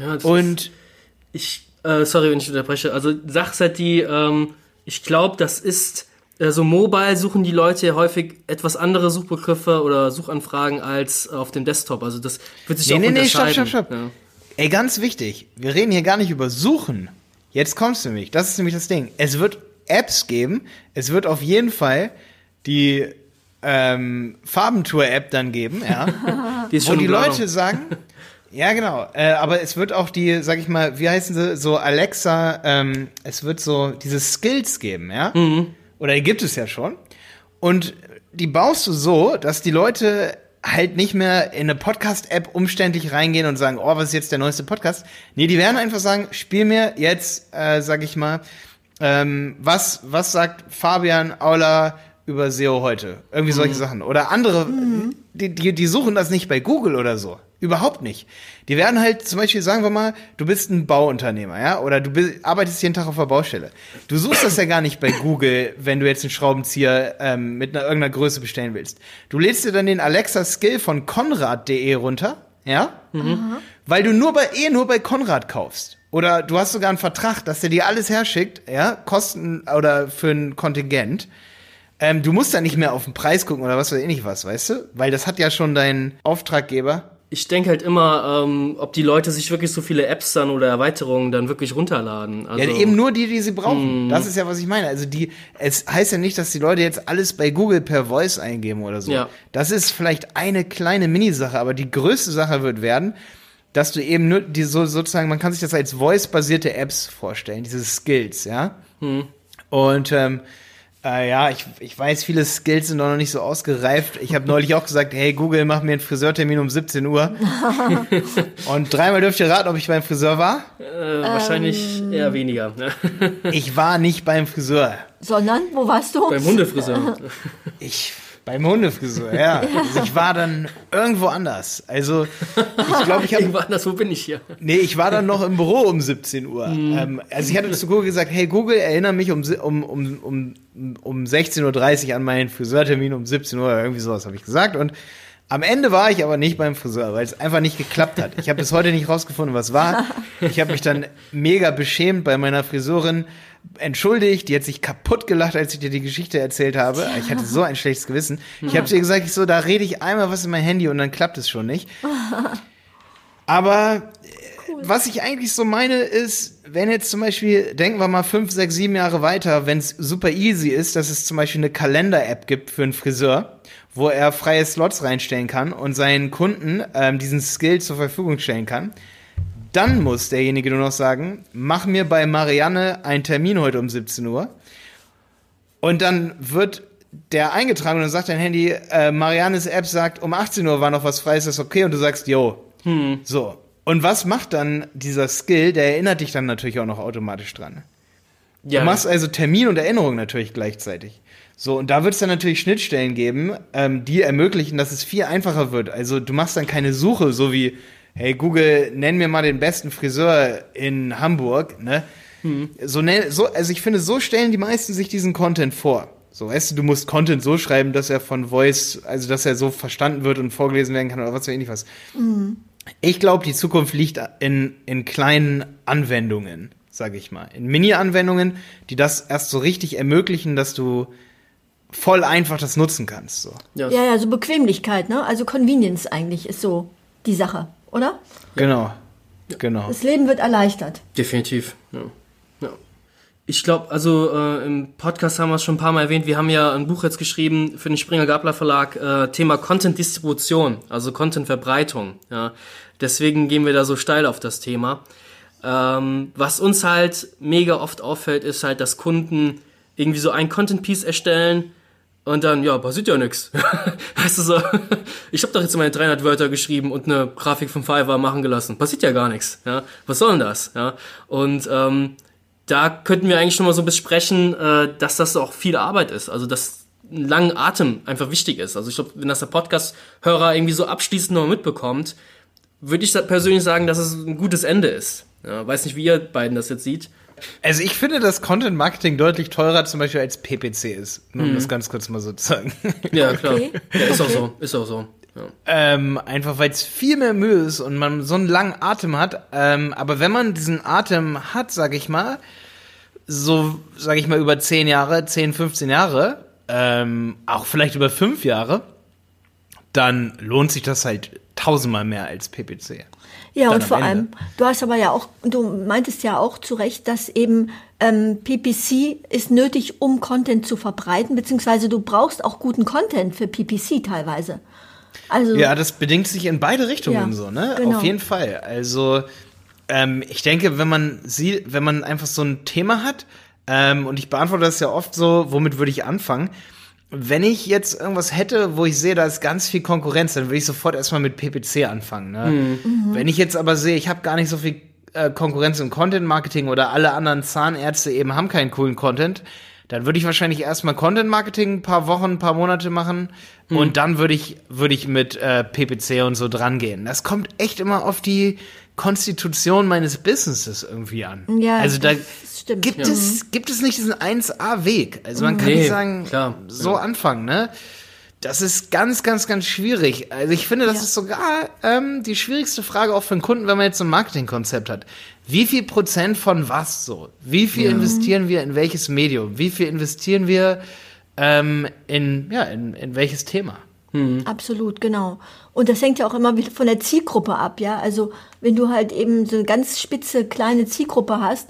ja das Und Ich, äh, sorry, wenn ich unterbreche. Also Sache ist halt die, ähm, ich glaube, das ist, äh, so mobile suchen die Leute ja häufig etwas andere Suchbegriffe oder Suchanfragen als auf dem Desktop. Also das wird sich Nee, auch nee, nee, stopp, unterscheiden. stopp, stopp. Ja. ey, ganz wichtig, wir reden hier gar nicht über Suchen. Jetzt kommst du nämlich, das ist nämlich das Ding. Es wird Apps geben, es wird auf jeden Fall die ähm, Farbentour-App dann geben, ja. Die ist wo schon die in Planung. Leute sagen, ja genau, äh, aber es wird auch die, sag ich mal, wie heißen sie, so Alexa, ähm, es wird so diese Skills geben, ja, oder die gibt es ja schon und die baust du so, dass die Leute halt nicht mehr in eine Podcast-App umständlich reingehen und sagen, oh, was ist jetzt der neueste Podcast? Nee, die werden einfach sagen, spiel mir jetzt, äh, sag ich mal, ähm, was, was sagt Fabian Aula über SEO heute? Irgendwie solche Sachen. Oder andere, die, die, die suchen das nicht bei Google oder so. Überhaupt nicht. Die werden halt zum Beispiel, sagen wir mal, du bist ein Bauunternehmer, ja, oder du bist, arbeitest jeden Tag auf der Baustelle. Du suchst das ja gar nicht bei Google, wenn du jetzt einen Schraubenzieher ähm, mit einer irgendeiner Größe bestellen willst. Du lädst dir dann den Alexa Skill von Konrad.de runter, ja, weil du nur bei eh nur bei Konrad kaufst. Oder du hast sogar einen Vertrag, dass der dir alles herschickt, ja, Kosten oder für ein Kontingent. Ähm, du musst da nicht mehr auf den Preis gucken oder was weiß ich nicht was, weißt du? Weil das hat ja schon dein Auftraggeber. Ich denke halt immer, ähm, ob die Leute sich wirklich so viele Apps dann oder Erweiterungen dann wirklich runterladen. Also, Ja, eben nur die, die sie brauchen. Das ist ja, was ich meine. Also die, es heißt ja nicht, dass die Leute jetzt alles bei Google per Voice eingeben oder so. Ja. Das ist vielleicht eine kleine Minisache, aber die größte Sache wird werden, dass du eben nur die so sozusagen, man kann sich das als Voice-basierte Apps vorstellen, diese Skills, ja. Und ähm, äh, ja, ich, ich weiß, viele Skills sind noch nicht so ausgereift. Ich habe neulich auch gesagt, hey Google, mach mir einen Friseurtermin um 17 Uhr. Und dreimal dürft ihr raten, ob ich beim Friseur war. äh, wahrscheinlich Ähm. eher weniger. Ne? Ich war nicht beim Friseur. Sondern, wo warst du? Beim Hundefriseur. Ich beim Hundefriseur, ja. Also ich war dann irgendwo anders. Also ich glaube, ich habe Irgendwo anders, wo bin ich hier? nee, ich war dann noch im Büro um 17 Uhr. Ähm, also ich hatte zu Google gesagt, hey Google, erinnere mich um um um um um 16:30 Uhr an meinen Friseurtermin um 17 Uhr irgendwie sowas habe ich gesagt und am Ende war ich aber nicht beim Friseur, weil es einfach nicht geklappt hat. Ich habe bis heute nicht rausgefunden, was war. Ich habe mich dann mega beschämt bei meiner Friseurin entschuldigt. Die hat sich kaputt gelacht, als ich dir die Geschichte erzählt habe. Ich hatte so ein schlechtes Gewissen. Ich habe ihr gesagt, ich so, da rede ich einmal was in mein Handy und dann klappt es schon nicht. Aber äh, was ich eigentlich so meine ist, wenn jetzt zum Beispiel, denken wir mal fünf, sechs, sieben Jahre weiter, wenn es super easy ist, dass es zum Beispiel eine Kalender-App gibt für einen Friseur, wo er freie Slots reinstellen kann und seinen Kunden ähm, diesen Skill zur Verfügung stellen kann, dann muss derjenige nur noch sagen, mach mir bei Marianne einen Termin heute um 17 Uhr. Und dann wird der eingetragen und dann sagt dein Handy, äh, Mariannes App sagt, um 18 Uhr war noch was frei, ist das okay? Und du sagst, yo. So. Und was macht dann dieser Skill? Der erinnert dich dann natürlich auch noch automatisch dran. Ja, Du machst also Termin und Erinnerung natürlich gleichzeitig. So, und da wird es dann natürlich Schnittstellen geben, ähm, die ermöglichen, dass es viel einfacher wird. Also du machst dann keine Suche, so wie, hey Google, nenn mir mal den besten Friseur in Hamburg, ne? So, nenn- so, also ich finde, so stellen die meisten sich diesen Content vor. So, weißt du, du musst Content so schreiben, dass er von Voice, also dass er so verstanden wird und vorgelesen werden kann oder was weiß ich nicht was. Ich glaube, die Zukunft liegt in, in kleinen Anwendungen, sage ich mal. In Mini-Anwendungen, die das erst so richtig ermöglichen, dass du voll einfach das nutzen kannst. So. ja, Ja, ja, so Bequemlichkeit, ne? Also Convenience eigentlich ist so die Sache, oder? Genau. Genau. Das Leben wird erleichtert. Definitiv. Ja. Ich glaube, also äh, im Podcast haben wir es schon ein paar Mal erwähnt, wir haben ja ein Buch jetzt geschrieben für den Springer Gabler Verlag, äh, Thema Content-Distribution, also Content-Verbreitung. Ja. Deswegen gehen wir da so steil auf das Thema. Ähm, was uns halt mega oft auffällt, ist halt, dass Kunden irgendwie so ein Content-Piece erstellen und dann, ja, passiert ja nix. weißt du so, ich habe doch jetzt meine 300 Wörter geschrieben und eine Grafik vom Fiverr machen gelassen. Passiert ja gar nichts. Ja? Was soll denn das? Ja? Und ähm, da könnten wir eigentlich schon mal so besprechen, äh, dass das auch viel Arbeit ist. Also dass ein langen Atem einfach wichtig ist. Also ich glaube, wenn das der Podcast-Hörer irgendwie so abschließend noch mitbekommt, würde ich persönlich sagen, dass es ein gutes Ende ist. Ja, weiß nicht, wie ihr beiden das jetzt sieht. Also ich finde, dass Content Marketing deutlich teurer zum Beispiel als PPC ist. Nur um mhm. das ganz kurz mal so zu sagen. Ja, klar. Okay. Ja, ist auch so. Ist auch so. Ja. Ähm, einfach weil es viel mehr Mühe ist und man so einen langen Atem hat. Ähm, aber wenn man diesen Atem hat, sag ich mal, so, sag ich mal, über 10 Jahre, 10, 15 Jahre, ähm, auch vielleicht über 5 Jahre, dann lohnt sich das halt tausendmal mehr als PPC. Ja, und vor allem, du hast aber ja auch, du meintest ja auch zu Recht, dass eben ähm, PPC ist nötig, um Content zu verbreiten, beziehungsweise du brauchst auch guten Content für PPC teilweise. Also, ja, das bedingt sich in beide Richtungen ja, so, ne? Genau. Auf jeden Fall. Also ähm, ich denke, wenn man sieht, wenn man einfach so ein Thema hat, ähm, und ich beantworte das ja oft so, womit würde ich anfangen? wenn ich jetzt irgendwas hätte, wo ich sehe, da ist ganz viel Konkurrenz, dann würde ich sofort erstmal mit PPC anfangen. Ne? Mhm. Wenn ich jetzt aber sehe, ich habe gar nicht so viel äh, Konkurrenz im Content Marketing oder alle anderen Zahnärzte eben haben keinen coolen Content, dann würde ich wahrscheinlich erstmal Content Marketing ein paar Wochen, ein paar Monate machen mhm. und dann würde ich würde ich mit äh, PPC und so dran gehen. Das kommt echt immer auf die Konstitution meines Businesses irgendwie an. Ja, also da stimmt. Gibt, ja. es, gibt es nicht diesen 1A-Weg? Also man kann nee, nicht sagen, klar. so ja. anfangen, ne? Das ist ganz, ganz, ganz schwierig. Also ich finde, das ja. ist sogar ähm, die schwierigste Frage auch für einen Kunden, wenn man jetzt so ein Marketingkonzept hat. Wie viel Prozent von was so? Wie viel ja. investieren wir in welches Medium? Wie viel investieren wir ähm, in, ja, in, in welches Thema? Mhm. Absolut, genau. Und das hängt ja auch immer wieder von der Zielgruppe ab, ja. Also wenn du halt eben so eine ganz spitze kleine Zielgruppe hast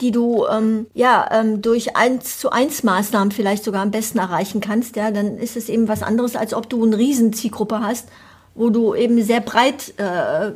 die du ähm, ja ähm, durch eins zu eins Maßnahmen vielleicht sogar am besten erreichen kannst, ja, dann ist es eben was anderes, als ob du eine Riesenzielgruppe hast, wo du eben sehr breit äh,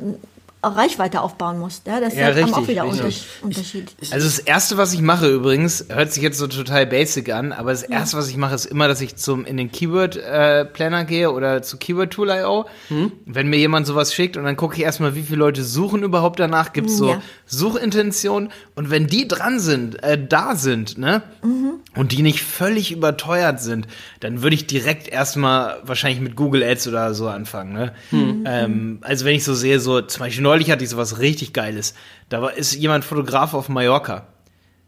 Reichweite aufbauen musst. Ja, das ja, ist richtig, auch wieder richtig. Unterschied. Also das erste, was ich mache übrigens, hört sich jetzt so total basic an, aber das erste, was ich mache, ist immer, dass ich zum in den Keyword äh, Planner gehe oder zu Keyword Tool.io. Hm? Wenn mir jemand sowas schickt und dann gucke ich erstmal, wie viele Leute suchen überhaupt danach, gibt es so ja. Suchintentionen und wenn die dran sind, äh, da sind, ne? Mhm. Und die nicht völlig überteuert sind, dann würde ich direkt erstmal wahrscheinlich mit Google Ads oder so anfangen, ne? Mhm. Ähm, also wenn ich so sehe, so zum Beispiel neulich hatte ich sowas richtig Geiles. Da war, ist jemand Fotograf auf Mallorca.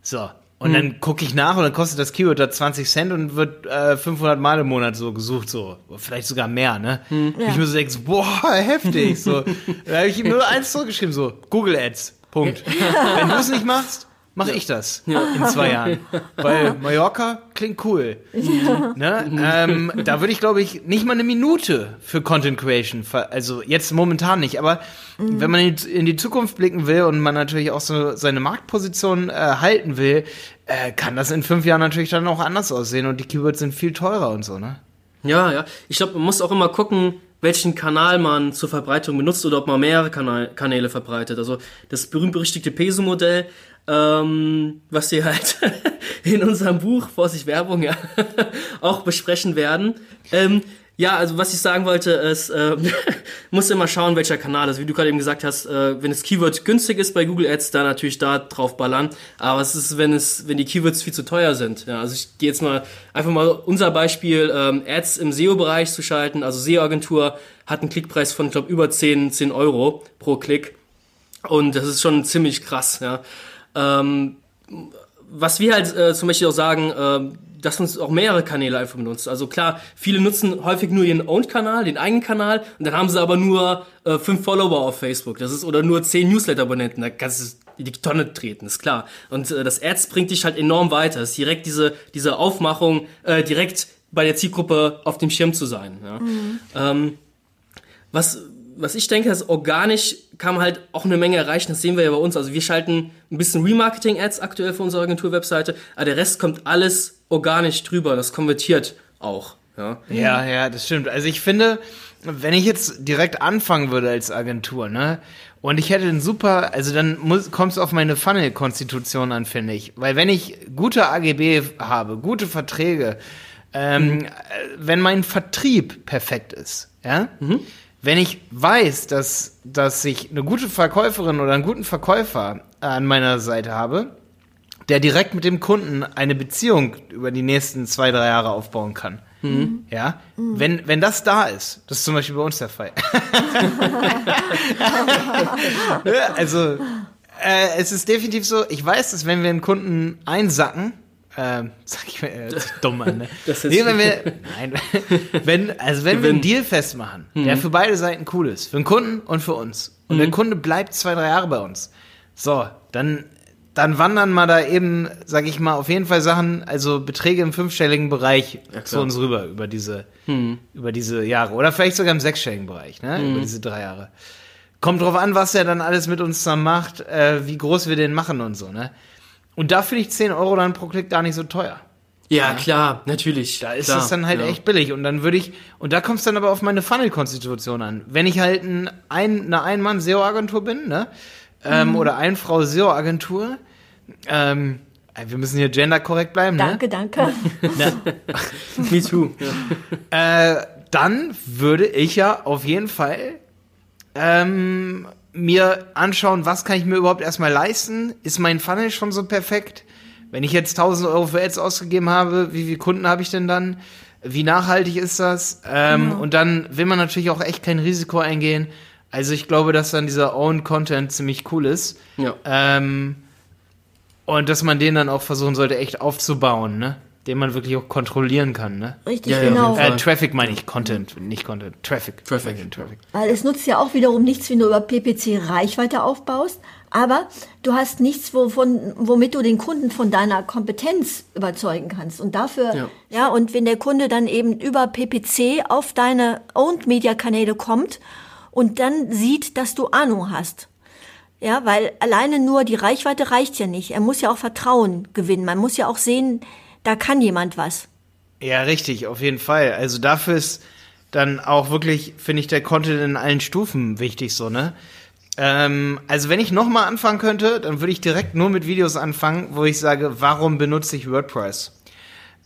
So. Und hm. dann gucke ich nach und dann kostet das Keyword da 20 Cent und wird äh, 500 Mal im Monat so gesucht, so. Vielleicht sogar mehr, ne? Hm. Ja. Ich muss so boah, heftig, so. da habe ich ihm nur eins zurückgeschrieben, so, Google Ads, Punkt. Wenn du es nicht machst, mache ich das ja. in zwei Jahren. Weil Mallorca klingt cool. Ja. Ne? Ähm, da würde ich, glaube ich, nicht mal eine Minute für Content Creation, also jetzt momentan nicht, aber mhm. wenn man in die Zukunft blicken will und man natürlich auch so seine Marktposition äh, halten will, äh, kann das in fünf Jahren natürlich dann auch anders aussehen und die Keywords sind viel teurer und so, ne? Ja, ja. Ich glaube, man muss auch immer gucken, welchen Kanal man zur Verbreitung benutzt oder ob man mehrere Kanäle verbreitet. Also das berühmt-berüchtigte Peso-Modell ähm, was wir halt in unserem Buch, Vorsicht Werbung, ja, auch besprechen werden. Ähm, ja, also was ich sagen wollte, ist, äh, muss immer schauen, welcher Kanal ist. Wie du gerade eben gesagt hast, äh, wenn das Keyword günstig ist bei Google Ads, dann natürlich da drauf ballern. Aber was ist, wenn es, wenn die Keywords viel zu teuer sind? Ja, also ich gehe jetzt mal einfach mal unser Beispiel, ähm, Ads im SEO-Bereich zu schalten. Also SEO-Agentur hat einen Klickpreis von, ich glaube, über 10, 10 Euro pro Klick. Und das ist schon ziemlich krass, ja. Ähm, was wir halt äh, zum Beispiel auch sagen, äh, dass uns auch mehrere Kanäle einfach benutzt. Also klar, viele nutzen häufig nur ihren Owned-Kanal, den eigenen Kanal, und dann haben sie aber nur äh, fünf Follower auf Facebook. Das ist oder nur zehn Newsletter-Abonnenten. Da kannst du die Tonne treten, ist klar. Und äh, das Ads bringt dich halt enorm weiter. Das ist direkt diese diese Aufmachung, äh, direkt bei der Zielgruppe auf dem Schirm zu sein. Ja. Mhm. Ähm, was was ich denke, ist organisch kann man halt auch eine Menge erreichen. Das sehen wir ja bei uns. Also wir schalten ein bisschen Remarketing-Ads aktuell für unsere Agentur-Webseite, aber der Rest kommt alles organisch drüber. Das konvertiert auch. Ja, ja, ja, das stimmt. Also ich finde, wenn ich jetzt direkt anfangen würde als Agentur, ne, und ich hätte einen super, also dann muss, kommt es auf meine Funnel-Konstitution an, finde ich. Weil wenn ich gute AGB habe, gute Verträge, ähm, mhm. wenn mein Vertrieb perfekt ist, ja, mhm. Wenn ich weiß, dass, dass ich eine gute Verkäuferin oder einen guten Verkäufer an meiner Seite habe, der direkt mit dem Kunden eine Beziehung über die nächsten zwei, drei Jahre aufbauen kann, Mhm. Ja, mhm. wenn, wenn das da ist, das ist zum Beispiel bei uns der Fall. also, äh, es ist definitiv so, ich weiß, dass wenn wir einen Kunden einsacken, äh, sag ich mal, äh, dumm an, ne? Das ist nee, wenn wir, nein, wenn, also wenn Gewinn. wir einen Deal festmachen, mhm. der für beide Seiten cool ist, für den Kunden und für uns, und der mhm. Kunde bleibt zwei, drei Jahre bei uns, so, dann dann wandern mal da eben, sag ich mal, auf jeden Fall Sachen, also Beträge im fünfstelligen Bereich ja, zu uns rüber über diese, hm. über diese Jahre. Oder vielleicht sogar im sechsstelligen Bereich, ne? Hm. Über diese drei Jahre. Kommt drauf an, was er dann alles mit uns zusammen macht, äh, wie groß wir den machen und so, ne? Und da finde ich 10 Euro dann pro Klick gar nicht so teuer. Ja, ja. klar, natürlich. Da ist es dann halt ja. echt billig. Und dann würde ich, und da kommt es dann aber auf meine Funnel-Konstitution an. Wenn ich halt ein, ein eine Ein-Mann-SEO-Agentur bin, ne? ähm, mhm. oder ein Frau SEO-Agentur. Ähm, äh, wir müssen hier genderkorrekt bleiben, danke, ne? Danke, danke. Me too. Ja. Äh, dann würde ich ja auf jeden Fall ähm, mir anschauen, was kann ich mir überhaupt erstmal leisten? Ist mein Funnel schon so perfekt? Wenn ich jetzt 1000 Euro für Ads ausgegeben habe, wie viele Kunden habe ich denn dann? Wie nachhaltig ist das? Ähm, mhm. Und dann will man natürlich auch echt kein Risiko eingehen. Also ich glaube, dass dann dieser Own Content ziemlich cool ist. Ja. Ähm, und dass man den dann auch versuchen sollte, echt aufzubauen, ne? Den man wirklich auch kontrollieren kann, ne? Richtig, ja, genau. Ja, äh, Traffic meine ich, Content, nicht Content. Traffic. Traffic. Traffic. Weil es nutzt ja auch wiederum nichts, wenn du über PPC Reichweite aufbaust, aber du hast nichts, wovon, womit du den Kunden von deiner Kompetenz überzeugen kannst. Und dafür, ja, ja und wenn der Kunde dann eben über PPC auf deine Owned Media Kanäle kommt und dann sieht, dass du Ahnung hast. Ja, weil alleine nur die Reichweite reicht ja nicht. Er muss ja auch Vertrauen gewinnen. Man muss ja auch sehen, da kann jemand was. Ja, richtig, auf jeden Fall. Also dafür ist dann auch wirklich, finde ich, der Content in allen Stufen wichtig, so, ne? Ähm, also wenn ich nochmal anfangen könnte, dann würde ich direkt nur mit Videos anfangen, wo ich sage, warum benutze ich WordPress?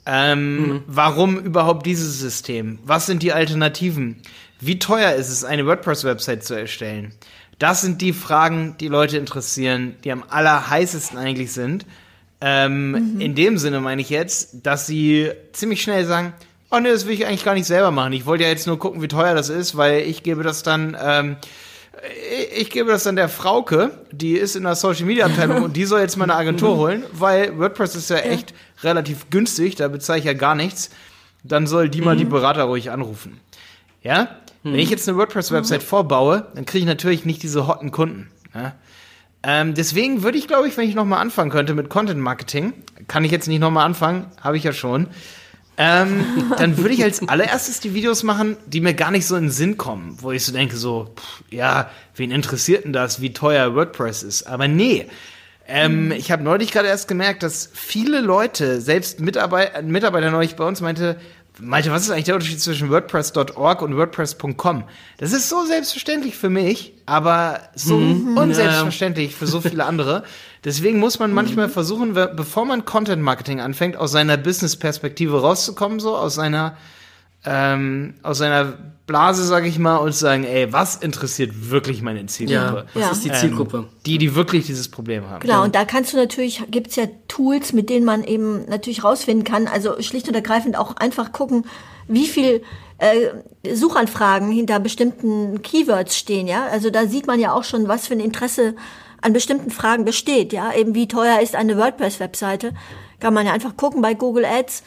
Ähm, mhm. Warum überhaupt dieses System? Was sind die Alternativen? Wie teuer ist es, eine WordPress-Website zu erstellen? Das sind die Fragen, die Leute interessieren, die am allerheißesten eigentlich sind. Ähm, mhm. In dem Sinne meine ich jetzt, dass sie ziemlich schnell sagen, oh ne, das will ich eigentlich gar nicht selber machen. Ich wollte ja jetzt nur gucken, wie teuer das ist, weil ich gebe das dann, ähm, ich gebe das dann der Frauke, die ist in der Social Media Abteilung und die soll jetzt meine Agentur holen, weil WordPress ist ja echt ja. relativ günstig, da bezahle ich ja gar nichts. Dann soll die mhm. mal die Berater ruhig anrufen. Ja? Hm. Wenn ich jetzt eine WordPress-Website hm. vorbaue, dann kriege ich natürlich nicht diese hotten Kunden. Ja? Ähm, deswegen würde ich, glaube ich, wenn ich nochmal anfangen könnte mit Content Marketing, kann ich jetzt nicht nochmal anfangen, habe ich ja schon. Ähm, dann würde ich als allererstes die Videos machen, die mir gar nicht so in den Sinn kommen, wo ich so denke, so, pff, ja, wen interessiert denn das, wie teuer WordPress ist? Aber nee. Ähm, ich habe neulich gerade erst gemerkt, dass viele Leute, selbst Mitarbeiter, Mitarbeiter neulich bei uns meinte, Malte, was ist eigentlich der Unterschied zwischen WordPress.org und WordPress.com? Das ist so selbstverständlich für mich, aber so mhm, unselbstverständlich ja. für so viele andere. Deswegen muss man manchmal versuchen, bevor man Content Marketing anfängt, aus seiner Business-Perspektive rauszukommen, so aus seiner ähm, aus seiner Blase, sag ich mal, und sagen, ey, was interessiert wirklich meine Zielgruppe? Ja, was ja. ist die Zielgruppe? Ähm, die, die wirklich dieses Problem haben. Genau, und da kannst du natürlich, gibt's ja Tools, mit denen man eben natürlich rausfinden kann, also schlicht und ergreifend auch einfach gucken, wie viel äh, Suchanfragen hinter bestimmten Keywords stehen, ja. Also da sieht man ja auch schon, was für ein Interesse an bestimmten Fragen besteht, ja. Eben wie teuer ist eine WordPress-Webseite kann man ja einfach gucken bei Google Ads.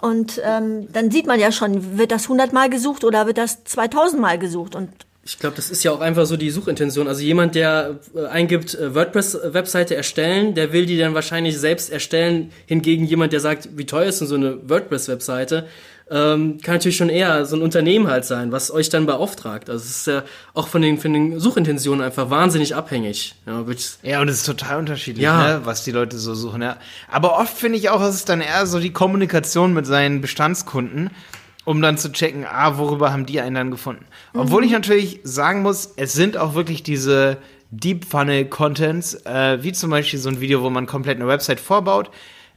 Und ähm, dann sieht man ja schon, wird das 100 Mal gesucht oder wird das 2000 Mal gesucht. Und ich glaube, das ist ja auch einfach so die Suchintention. Also jemand, der äh, eingibt, äh, WordPress-Webseite erstellen, der will die dann wahrscheinlich selbst erstellen. Hingegen jemand, der sagt, wie teuer ist denn so eine WordPress-Webseite, ähm, kann natürlich schon eher so ein Unternehmen halt sein, was euch dann beauftragt. Also es ist ja auch von den, von den Suchintentionen einfach wahnsinnig abhängig. Ja, ja und es ist total unterschiedlich, ja. ne, was die Leute so suchen. Ja. Aber oft finde ich auch, es ist dann eher so die Kommunikation mit seinen Bestandskunden, um dann zu checken, ah, worüber haben die einen dann gefunden. Mhm. Obwohl ich natürlich sagen muss, es sind auch wirklich diese Deep Funnel Contents, äh, wie zum Beispiel so ein Video, wo man komplett eine Website vorbaut.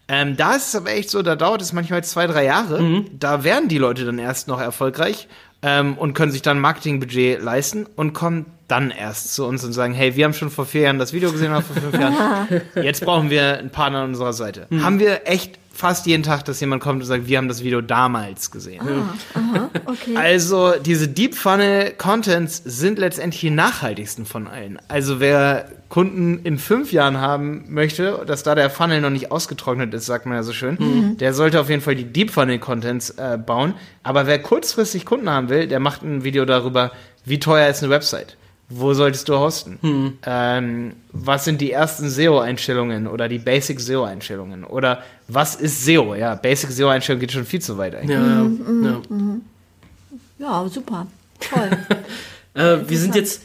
Ähm, da ist es aber echt so, da dauert es manchmal zwei, drei Jahre. Mhm. Da werden die Leute dann erst noch erfolgreich ähm, und können sich dann Marketingbudget leisten und kommen dann erst zu uns und sagen, hey, wir haben schon vor vier Jahren das Video gesehen oder vor fünf Jahren. Jetzt brauchen wir einen Partner an unserer Seite. Mhm. Haben wir echt fast jeden Tag, dass jemand kommt und sagt, wir haben das Video damals gesehen. Ah, aha, okay. Also diese Deep Funnel Contents sind letztendlich die nachhaltigsten von allen. Also wer Kunden in fünf Jahren haben möchte, dass da der Funnel noch nicht ausgetrocknet ist, sagt man ja so schön, mhm. der sollte auf jeden Fall die Deep Funnel Contents äh, bauen. Aber wer kurzfristig Kunden haben will, der macht ein Video darüber, wie teuer ist eine Website wo solltest du hosten? Hm. Ähm, was sind die ersten SEO-Einstellungen oder die Basic SEO-Einstellungen? Oder was ist SEO? Ja, Basic SEO-Einstellung geht schon viel zu weit eigentlich. Ja, mhm, ja. Mhm. ja super. Toll. äh, wir sind jetzt,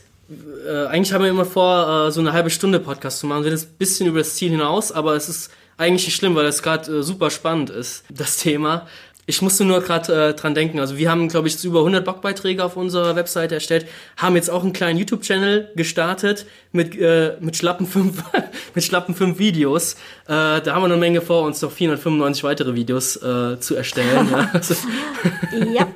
äh, eigentlich haben wir immer vor, äh, so eine halbe Stunde Podcast zu machen. Wir sind ein bisschen über das Ziel hinaus, aber es ist eigentlich nicht schlimm, weil es gerade äh, super spannend ist, das Thema. Ich musste nur gerade äh, dran denken. Also wir haben, glaube ich, über 100 Blogbeiträge auf unserer Webseite erstellt, haben jetzt auch einen kleinen YouTube-Channel gestartet mit äh, mit schlappen fünf mit schlappen fünf Videos. Äh, da haben wir eine Menge vor, uns noch 495 weitere Videos äh, zu erstellen. ja. Also, ja.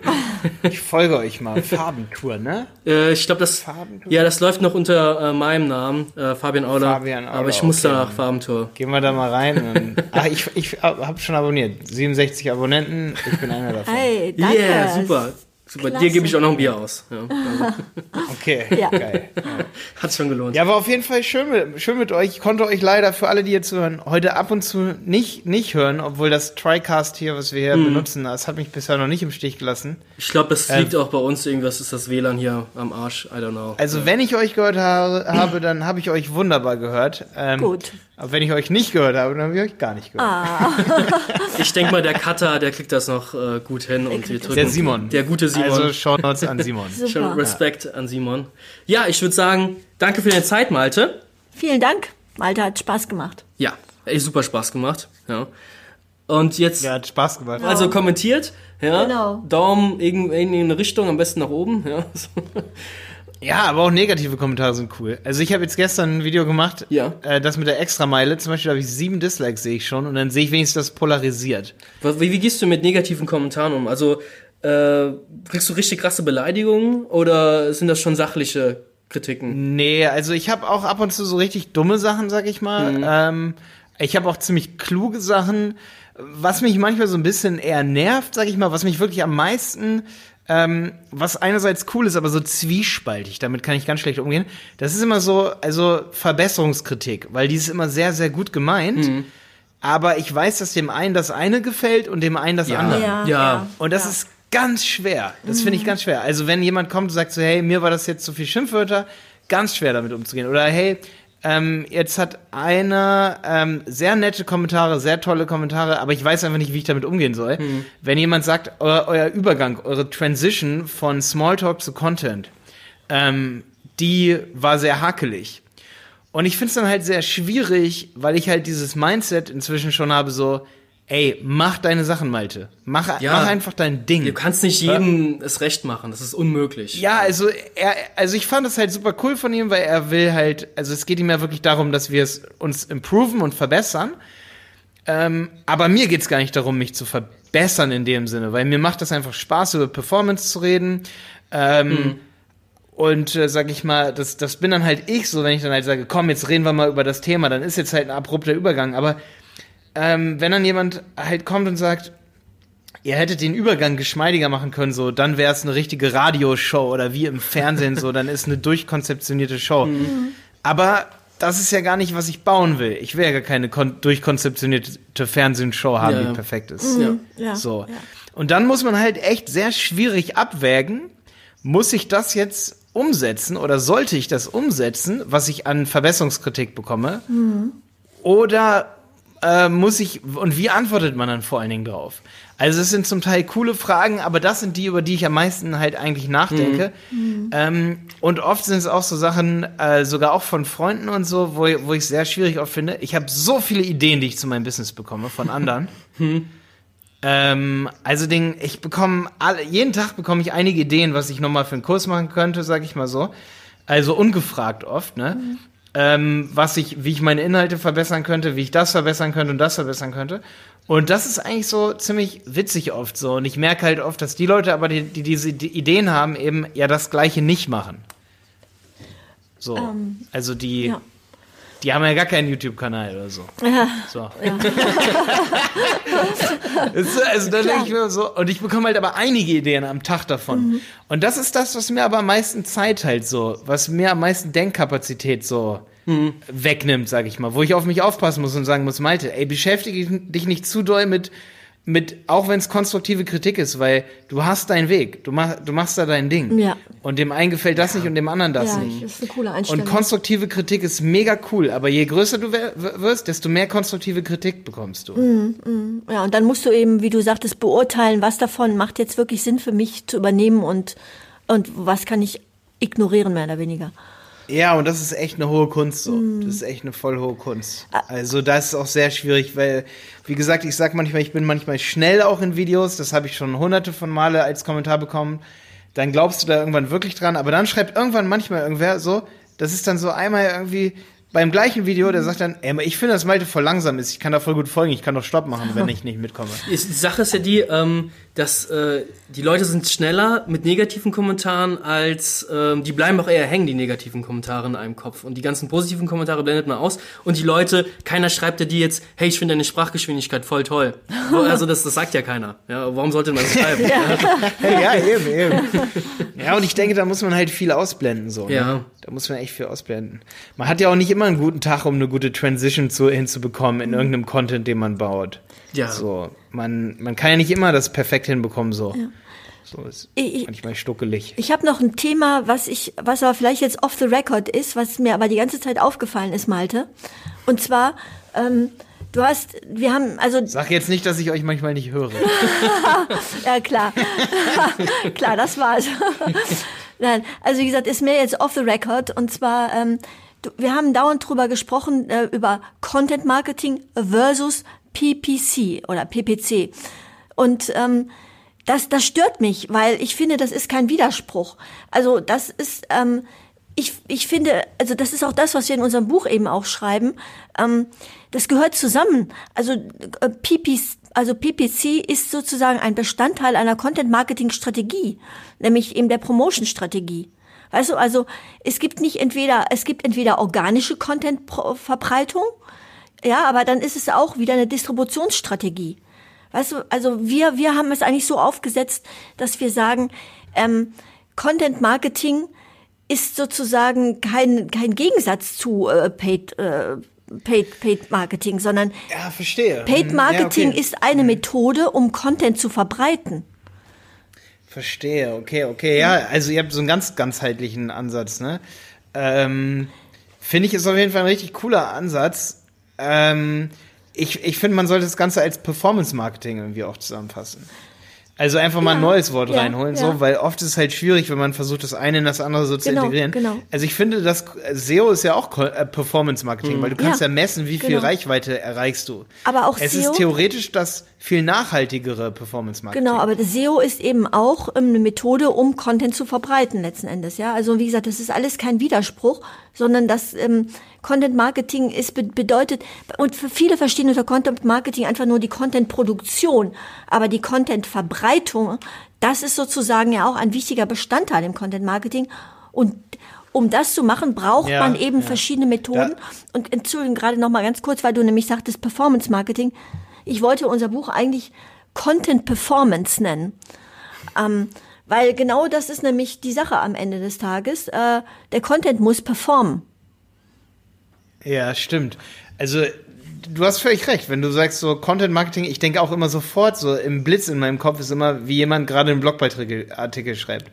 Ich folge euch mal. Farbentour, ne? Äh, ich glaube, das Farbentour? ja, das läuft noch unter äh, meinem Namen, äh, Fabian Auler. Fabian Auler. Aber ich muss okay. da nach Farbentour. Gehen wir da mal rein. ach, ich ich habe schon abonniert. 67 Abonnenten. Ich bin einer davon. Hey, danke. Yeah, super. Super, dir gebe ich auch noch ein Bier aus. Ja, also. Okay, ja. geil. Ja. Hat schon gelohnt. Ja, war auf jeden Fall schön mit, schön mit euch. Ich konnte euch leider für alle, die jetzt hören, heute ab und zu nicht, nicht hören, obwohl das TriCast hier, was wir hier mhm. benutzen, das hat mich bisher noch nicht im Stich gelassen. Ich glaube, das liegt ähm, auch bei uns irgendwas, ist das WLAN hier am Arsch, I don't know. Also, ja. wenn ich euch gehört habe, habe dann habe ich euch wunderbar gehört. Ähm, Gut. Aber wenn ich euch nicht gehört habe, dann habe ich euch gar nicht gehört. Ah. ich denke mal, der Cutter, der kriegt das noch äh, gut hin. und wir drücken, Der Simon. Der gute Simon. Also Shownotes an Simon. Schon Respekt ja. an Simon. Ja, ich würde sagen, danke für deine Zeit, Malte. Vielen Dank. Malte hat Spaß gemacht. Ja, echt super Spaß gemacht. Ja. Und jetzt. Ja, hat Spaß gemacht. Also kommentiert, ja. Genau. Daumen in irgendeine Richtung, am besten nach oben, ja. Ja, aber auch negative Kommentare sind cool. Also ich habe jetzt gestern ein Video gemacht, ja. äh, das mit der Extrameile. Zum Beispiel habe ich sieben Dislikes, sehe ich schon. Und dann sehe ich wenigstens das polarisiert. Wie, wie gehst du mit negativen Kommentaren um? Also äh, kriegst du richtig krasse Beleidigungen oder sind das schon sachliche Kritiken? Nee, also ich habe auch ab und zu so richtig dumme Sachen, sag ich mal. Mhm. Ähm, ich habe auch ziemlich kluge Sachen. Was mich manchmal so ein bisschen eher nervt, sag ich mal, was mich wirklich am meisten ähm, was einerseits cool ist, aber so zwiespaltig, damit kann ich ganz schlecht umgehen. Das ist immer so, also Verbesserungskritik, weil die ist immer sehr, sehr gut gemeint. Mhm. Aber ich weiß, dass dem einen das eine gefällt und dem einen das ja. andere. Ja, ja. Und das ja. ist ganz schwer. Das finde ich mhm. ganz schwer. Also wenn jemand kommt und sagt so, hey, mir war das jetzt zu viel Schimpfwörter, ganz schwer damit umzugehen. Oder hey, ähm, jetzt hat einer ähm, sehr nette Kommentare, sehr tolle Kommentare, aber ich weiß einfach nicht, wie ich damit umgehen soll. Mhm. Wenn jemand sagt, euer, euer, Übergang, eure Transition von Smalltalk zu Content, ähm, die war sehr hakelig. Und ich finde es dann halt sehr schwierig, weil ich halt dieses Mindset inzwischen schon habe, so, Ey, mach deine Sachen, Malte. Mach, ja, mach einfach dein Ding. Du kannst nicht jedem es recht machen, das ist unmöglich. Ja, also er, also ich fand es halt super cool von ihm, weil er will halt, also es geht ihm ja wirklich darum, dass wir es uns improven und verbessern. Ähm, aber mir geht's gar nicht darum, mich zu verbessern in dem Sinne, weil mir macht das einfach Spaß, über Performance zu reden. Ähm, mhm. Und äh, sag ich mal, das, das bin dann halt ich so, wenn ich dann halt sage, komm, jetzt reden wir mal über das Thema, dann ist jetzt halt ein abrupter Übergang. Aber ähm, wenn dann jemand halt kommt und sagt, ihr hättet den Übergang geschmeidiger machen können, so, dann wäre es eine richtige Radioshow oder wie im Fernsehen, so, dann ist eine durchkonzeptionierte Show. Mhm. Aber das ist ja gar nicht, was ich bauen will. Ich will ja gar keine durchkonzeptionierte Fernsehshow haben, ja. die perfekt ist. Mhm. Ja. So. Ja. Und dann muss man halt echt sehr schwierig abwägen, muss ich das jetzt umsetzen oder sollte ich das umsetzen, was ich an Verbesserungskritik bekomme? Mhm. Oder äh, muss ich, und wie antwortet man dann vor allen Dingen drauf? Also es sind zum Teil coole Fragen, aber das sind die, über die ich am meisten halt eigentlich nachdenke. Mhm. Ähm, und oft sind es auch so Sachen, äh, sogar auch von Freunden und so, wo, wo ich sehr schwierig oft finde. Ich habe so viele Ideen, die ich zu meinem Business bekomme von anderen. hm. ähm, also den, ich bekomme alle, jeden Tag bekomme ich einige Ideen, was ich nochmal für einen Kurs machen könnte, sag ich mal so. Also ungefragt oft, ne? Mhm. Ähm, was ich, wie ich meine Inhalte verbessern könnte, wie ich das verbessern könnte und das verbessern könnte. Und das ist eigentlich so ziemlich witzig oft so. Und ich merke halt oft, dass die Leute aber, die, die diese die Ideen haben, eben ja das Gleiche nicht machen. So. Ähm, also die, ja. Die haben ja gar keinen YouTube-Kanal oder so. Ja. So. Ja. also dann denke ich mir so, und ich bekomme halt aber einige Ideen am Tag davon. Mhm. Und das ist das, was mir aber am meisten Zeit halt so, was mir am meisten Denkkapazität so mhm. wegnimmt, sag ich mal, wo ich auf mich aufpassen muss und sagen muss, Malte, ey, beschäftige dich nicht zu doll mit mit, auch wenn es konstruktive Kritik ist, weil du hast deinen Weg, du, mach, du machst da dein Ding. Ja. Und dem einen gefällt das nicht und dem anderen das ja, nicht. Das ist eine coole Einstellung. Und konstruktive Kritik ist mega cool, aber je größer du wirst, desto mehr konstruktive Kritik bekommst du. Mm, mm. Ja, und dann musst du eben, wie du sagtest, beurteilen, was davon macht jetzt wirklich Sinn für mich zu übernehmen und, und was kann ich ignorieren, mehr oder weniger. Ja, und das ist echt eine hohe Kunst so. Mm. Das ist echt eine voll hohe Kunst. Ah. Also das ist auch sehr schwierig, weil, wie gesagt, ich sag manchmal, ich bin manchmal schnell auch in Videos, das habe ich schon hunderte von Male als Kommentar bekommen. Dann glaubst du da irgendwann wirklich dran, aber dann schreibt irgendwann manchmal irgendwer so, das ist dann so einmal irgendwie beim gleichen Video, der sagt dann, ey, ich finde, dass Malte voll langsam ist, ich kann da voll gut folgen, ich kann doch Stopp machen, wenn ich nicht mitkomme. Die Sache ist ja die, ähm, dass äh, die Leute sind schneller mit negativen Kommentaren als ähm, die bleiben auch eher hängen, die negativen Kommentare in einem Kopf. Und die ganzen positiven Kommentare blendet man aus. Und die Leute, keiner schreibt ja die jetzt, hey, ich finde deine Sprachgeschwindigkeit voll toll. also das, das sagt ja keiner. Ja, warum sollte man das schreiben? ja. ja, eben, eben. Ja, und ich denke, da muss man halt viel ausblenden. so. Ne? Ja. Da muss man echt viel ausblenden. Man hat ja auch nicht immer einen guten Tag, um eine gute Transition zu, hinzubekommen in irgendeinem Content, den man baut. Ja. So, man, man kann ja nicht immer das perfekt hinbekommen, so. Ja. So ist ich, manchmal stuckelig. Ich habe noch ein Thema, was ich, was aber vielleicht jetzt off the record ist, was mir aber die ganze Zeit aufgefallen ist, Malte. Und zwar, ähm, du hast, wir haben, also. Sag jetzt nicht, dass ich euch manchmal nicht höre. ja, klar. klar, das war's. Nein, also wie gesagt, ist mir jetzt off the record. Und zwar, ähm, wir haben dauernd drüber gesprochen, äh, über Content Marketing versus PPC oder PPC. Und ähm, das, das stört mich, weil ich finde, das ist kein Widerspruch. Also das ist, ähm, ich, ich finde, also das ist auch das, was wir in unserem Buch eben auch schreiben. Ähm, das gehört zusammen. Also äh, PPC, also PPC ist sozusagen ein Bestandteil einer Content-Marketing-Strategie, nämlich eben der Promotion-Strategie. Weißt du, also es gibt nicht entweder, es gibt entweder organische Content-Verbreitung ja, aber dann ist es auch wieder eine Distributionsstrategie. Weißt du, also wir, wir haben es eigentlich so aufgesetzt, dass wir sagen, ähm, Content Marketing ist sozusagen kein, kein Gegensatz zu äh, Paid, äh, Paid, Paid Marketing, sondern ja, verstehe. Paid mhm. Marketing ja, okay. ist eine mhm. Methode, um Content zu verbreiten. Verstehe, okay, okay, ja, also ihr habt so einen ganz ganzheitlichen Ansatz, ne? Ähm, Finde ich ist auf jeden Fall ein richtig cooler Ansatz. Ähm, ich ich finde, man sollte das Ganze als Performance-Marketing irgendwie auch zusammenfassen. Also einfach mal ja, ein neues Wort ja, reinholen, ja. so, weil oft ist es halt schwierig, wenn man versucht, das eine in das andere so zu genau, integrieren. Genau. Also ich finde, das SEO ist ja auch äh, Performance Marketing, mhm. weil du kannst ja, messen, wie viel genau. Reichweite erreichst du. Aber auch es SEO. Es ist theoretisch das viel nachhaltigere Performance Marketing. Genau, aber SEO ist eben auch ähm, eine Methode, um Content zu verbreiten letzten Endes, ja. Also wie gesagt, das ist alles kein Widerspruch, sondern das ähm, Content Marketing ist bedeutet, und für viele verstehen unter Content Marketing einfach nur die Content Produktion, aber die Content Verbreitung, das ist sozusagen ja auch ein wichtiger Bestandteil im Content Marketing und um das zu machen, braucht ja, man eben ja. verschiedene Methoden. Ja. Und Entschuldigung, gerade noch mal ganz kurz, weil du nämlich sagtest Performance Marketing. Ich wollte unser Buch eigentlich Content Performance nennen. Ähm, weil genau das ist nämlich die Sache am Ende des Tages. Äh, der Content muss performen. Ja, stimmt. Also du hast völlig recht, wenn du sagst so Content Marketing, ich denke auch immer sofort so im Blitz in meinem Kopf ist immer, wie jemand gerade einen Blogbeitrag Artikel schreibt.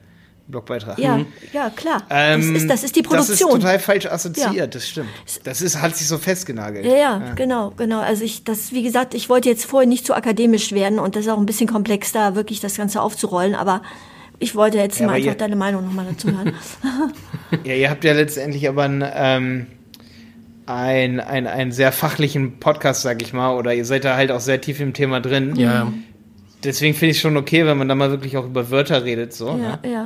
Blogbeitrag. Ja, ja, klar. Ähm, das, ist, das ist die Produktion. Das ist total falsch assoziiert, Ja. das stimmt. Das ist, hat sich so festgenagelt. Ja, ja, genau, genau. Also ich, das, wie gesagt, ich wollte jetzt vorher nicht zu akademisch werden und das ist auch ein bisschen komplex, da wirklich das Ganze aufzurollen, aber ich wollte jetzt Ja, mal einfach ihr- deine Meinung nochmal dazu hören. Ja, ihr habt ja letztendlich aber einen, ähm, ein, ein, einen sehr fachlichen Podcast, sag ich mal, oder ihr seid da halt auch sehr tief im Thema drin. Ja, Deswegen finde ich es schon okay, wenn man da mal wirklich auch über Wörter redet. So, ne? ja, ja.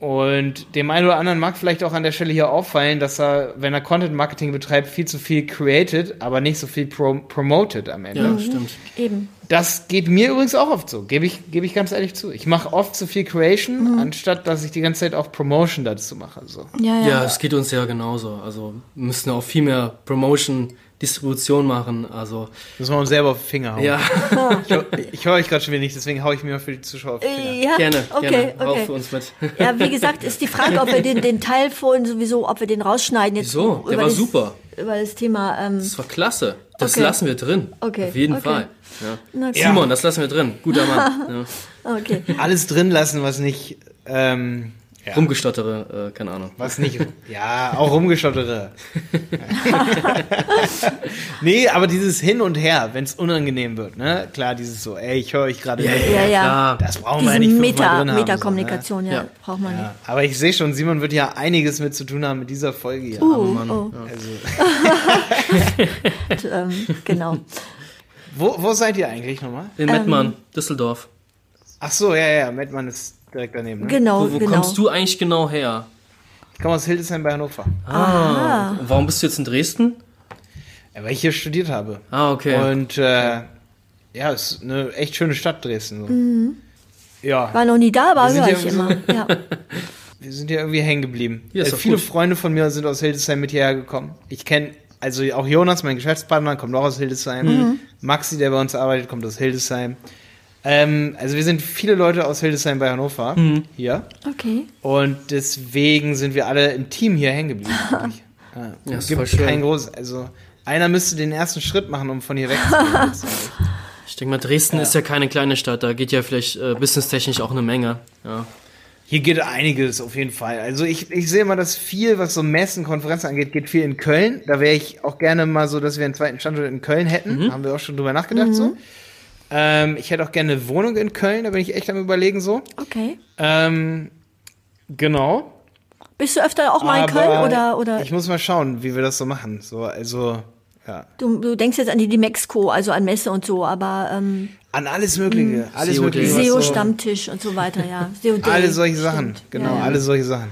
Und dem einen oder anderen mag vielleicht auch an der Stelle hier auffallen, dass er, wenn er Content Marketing betreibt, viel zu viel created, aber nicht so viel pro promoted am Ende. ja, stimmt. Eben. Das geht mir übrigens auch oft so, gebe ich, gebe ich ganz ehrlich zu. Ich mache oft zu viel Creation, anstatt dass ich die ganze Zeit auch Promotion dazu mache. So. Ja, ja. Ja, es geht uns ja genauso. Also wir müssen auch viel mehr Promotion, Distribution machen. Also Müssen wir uns selber auf den Finger hauen. ja, Ich, ich höre euch gerade schon wieder nicht, deswegen haue ich mir mal für die Zuschauer auf den Finger. Ja, gerne, okay, gerne. Okay. für uns mit. Ja, wie gesagt, ist die Frage, ob wir den, den Teil vorhin sowieso, ob wir den rausschneiden jetzt. Wieso? Der über war das, super. Über das Thema, ähm, Das war klasse. Das Okay. lassen wir drin. Okay, Auf jeden okay. Fall. Ja. Simon, das lassen wir drin. Guter Mann. Ja. okay. Alles drin lassen, was nicht, ähm, ja, Rumgestottere, äh, keine Ahnung. was nicht, ja, auch rumgeschottere. nee, aber dieses Hin und Her, wenn es unangenehm wird, ne? Klar, dieses so, ey, ich höre euch gerade nicht. Ja, ja. Klar. Das brauchen wir Diese ja nicht Meta, drin haben, Meta-Kommunikation, ja, Ja. braucht man So, ne? ja. Aber ich sehe schon, Simon wird ja einiges mit zu tun haben mit dieser Folge hier. nicht. Uh, oh, Also, ähm, genau. wo, wo seid ihr eigentlich nochmal? In Mettmann, Düsseldorf. Ach so, ja, ja, Mettmann ist direkt daneben. Ne? Genau, Wo, wo genau. kommst du eigentlich genau her? Ich komme aus Hildesheim bei Hannover. Ah. Und Warum bist du jetzt in Dresden? Ja, weil ich hier studiert habe. Ah, okay. Und äh, ja, es ist eine echt schöne Stadt Dresden. So. Ja, War noch nie da, aber Wir sind höre ich immer. Ja. wir sind hier irgendwie hängen geblieben. Ja, äh, viele gut. Freunde von mir sind aus Hildesheim mit hierher gekommen. Ich kenne, also auch Jonas, mein Geschäftspartner, kommt auch aus Hildesheim. Mhm. Maxi, der bei uns arbeitet, kommt aus Hildesheim. Ähm, also wir sind viele Leute aus Hildesheim bei Hannover Mhm. hier. Okay. Und deswegen sind wir alle im Team hier hängen geblieben. Ja, Ja, es gibt kein großes, also einer müsste den ersten Schritt machen, um von hier wegzugehen. Ich denke mal, Dresden ist ja keine kleine Stadt. Da geht ja vielleicht äh, businesstechnisch auch eine Menge. Ja. Hier geht einiges auf jeden Fall. Also ich, ich sehe mal, dass viel, was so Messen, Konferenzen angeht, geht viel in Köln. Da wäre ich auch gerne mal so, dass wir einen zweiten Standort in Köln hätten. Haben wir auch schon drüber nachgedacht so. Ähm, ich hätte auch gerne eine Wohnung in Köln, da bin ich echt am überlegen so. Okay. Ähm, genau. Bist du öfter auch mal in Köln oder, oder Ich muss mal schauen, wie wir das so machen. So, also, ja. du, du denkst jetzt an die, Mexiko, also an Messe und so, aber ähm, An alles Mögliche. Alles COD. Mögliche. was so, SEO-Stammtisch und so weiter, ja. SEO alle solche Sachen. Stimmt. Genau, Ja, ja. alle solche Sachen.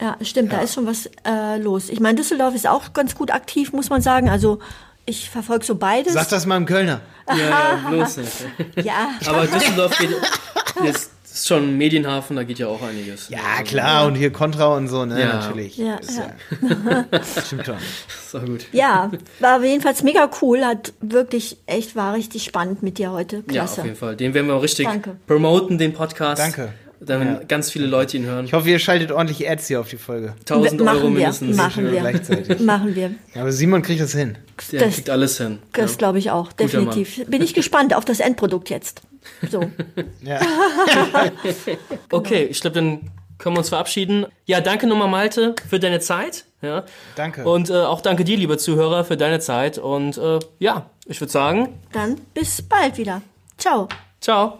Ja, stimmt, da ist schon was äh, los. Ich meine, Düsseldorf ist auch ganz gut aktiv, muss man sagen. Also ich verfolge so beides. Sag das mal im Kölner. Ja, ja, bloß nicht. ja, Aber Düsseldorf geht, ist, ist schon ein Medienhafen, da geht ja auch einiges. Ja, klar, und hier Contra und so, ne, Ja. natürlich. Ja, Ist ja. Stimmt schon. So gut. ja, war jedenfalls mega cool, hat wirklich echt, war richtig spannend mit dir heute. Ja, Klasse. auf jeden Fall. Den werden wir auch richtig Danke. promoten, den Podcast. Danke. Dann ganz viele Leute ihn hören. Ich hoffe, ihr schaltet ordentlich Ads hier auf die Folge. 1000 machen Euro wir, mindestens. machen wir, Gleichzeitig. machen wir. Ja, aber Simon kriegt das hin. Der Das- kriegt alles hin. Das ja. glaube ich auch, definitiv. Bin ich gespannt auf das Endprodukt jetzt. So. Ja. Okay, ich glaube, dann können wir uns verabschieden. Ja, danke nochmal, Malte, für deine Zeit. Ja. Danke. Und äh, auch danke dir, lieber Zuhörer, für deine Zeit. Und äh, ja, ich würde sagen, Dann bis bald wieder. Ciao. ciao.